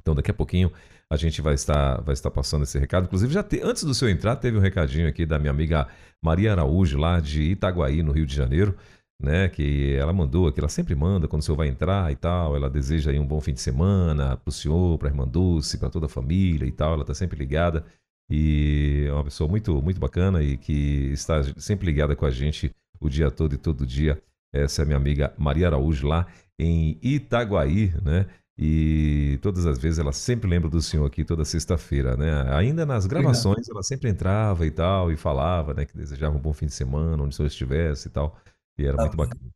Então, daqui a pouquinho a gente vai estar, vai estar passando esse recado. Inclusive, já te, antes do seu entrar, teve um recadinho aqui da minha amiga Maria Araújo, lá de Itaguaí, no Rio de Janeiro, né? Que ela mandou aqui, ela sempre manda quando o senhor vai entrar e tal. Ela deseja aí um bom fim de semana para o senhor, para a irmã Dulce, para toda a família e tal. Ela está sempre ligada e é uma pessoa muito, muito bacana e que está sempre ligada com a gente o dia todo e todo dia. Essa é a minha amiga Maria Araújo, lá em Itaguaí, né? E todas as vezes ela sempre lembra do senhor aqui toda sexta-feira, né? Ainda nas gravações ela sempre entrava e tal e falava, né, que desejava um bom fim de semana, onde o senhor estivesse e tal. E era muito bacana.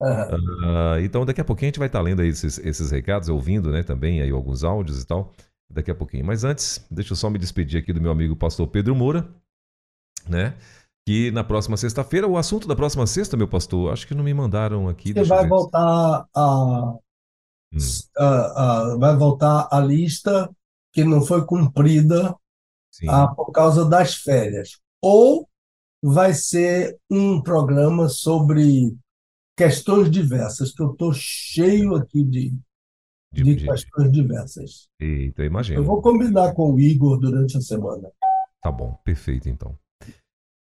Uh, então daqui a pouquinho a gente vai estar lendo esses, esses recados, ouvindo, né, também aí alguns áudios e tal, daqui a pouquinho. Mas antes, deixa eu só me despedir aqui do meu amigo pastor Pedro Moura, né? que na próxima sexta-feira, o assunto da próxima sexta, meu pastor, acho que não me mandaram aqui. Você vai voltar a, hum. a, a, vai voltar a lista que não foi cumprida ah, por causa das férias. Ou vai ser um programa sobre questões diversas, que eu estou cheio aqui de, de, de, questões diversas. Eita, imagino. Eu vou combinar com o Igor durante a semana. Tá bom, perfeito então.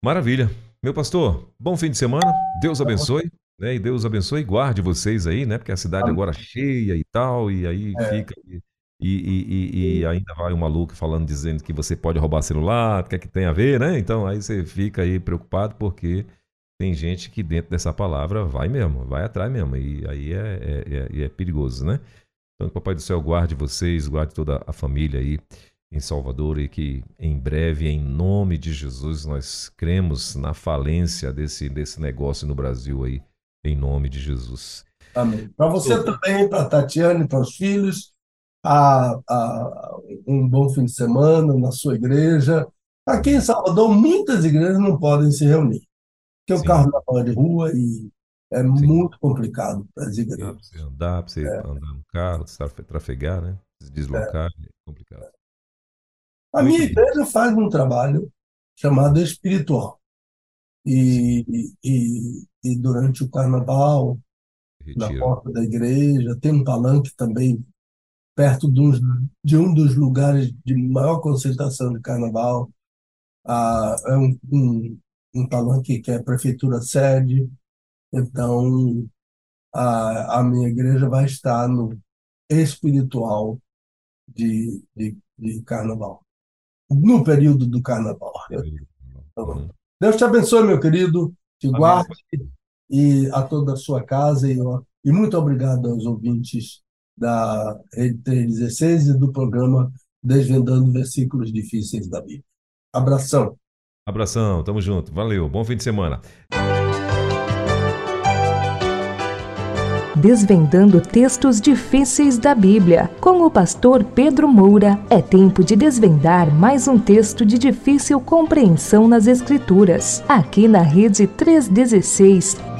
Maravilha. Meu pastor, bom fim de semana. Deus abençoe. Né? E Deus abençoe e guarde vocês aí, né? Porque a cidade agora cheia e tal, e aí é. fica. E, e, e, e, ainda vai um maluco falando, dizendo que você pode roubar celular, o que é que tem a ver, né? Então aí você fica aí preocupado porque tem gente que dentro dessa palavra vai mesmo, vai atrás mesmo. E aí é, é, é, é perigoso, né? Então, que o Papai do Céu guarde vocês, guarde toda a família aí em Salvador e que em breve, em nome de Jesus, nós cremos na falência desse, desse negócio no Brasil aí, em nome de Jesus. Amém. Para você também, para a Tatiane, para os filhos, a, a, um bom fim de semana na sua igreja. Aqui em Salvador, muitas igrejas não podem se reunir, porque Sim. o carnaval é de rua e é Sim. muito complicado para as igrejas. Dá para você andar, para você é. andar no carro, trafegar, né? Se deslocar, é, é complicado. A minha igreja faz um trabalho chamado espiritual. E, e, e durante o carnaval, na porta da igreja, tem um palanque também perto de um, de um dos lugares de maior concentração de carnaval. Ah, é um, um, um palanque que é a prefeitura sede. Então, a, a minha igreja vai estar no espiritual de, de, de carnaval. No período do carnaval. Uhum. Deus te abençoe, meu querido, te Amém. guarde e a toda a sua casa. E, e muito obrigado aos ouvintes da Rede 316 e do programa Desvendando Versículos Difíceis da Bíblia. Abração. Abração, tamo junto. Valeu, bom fim de semana. Desvendando textos difíceis da Bíblia. Com o pastor Pedro Moura, é tempo de desvendar mais um texto de difícil compreensão nas Escrituras. Aqui na Rede 316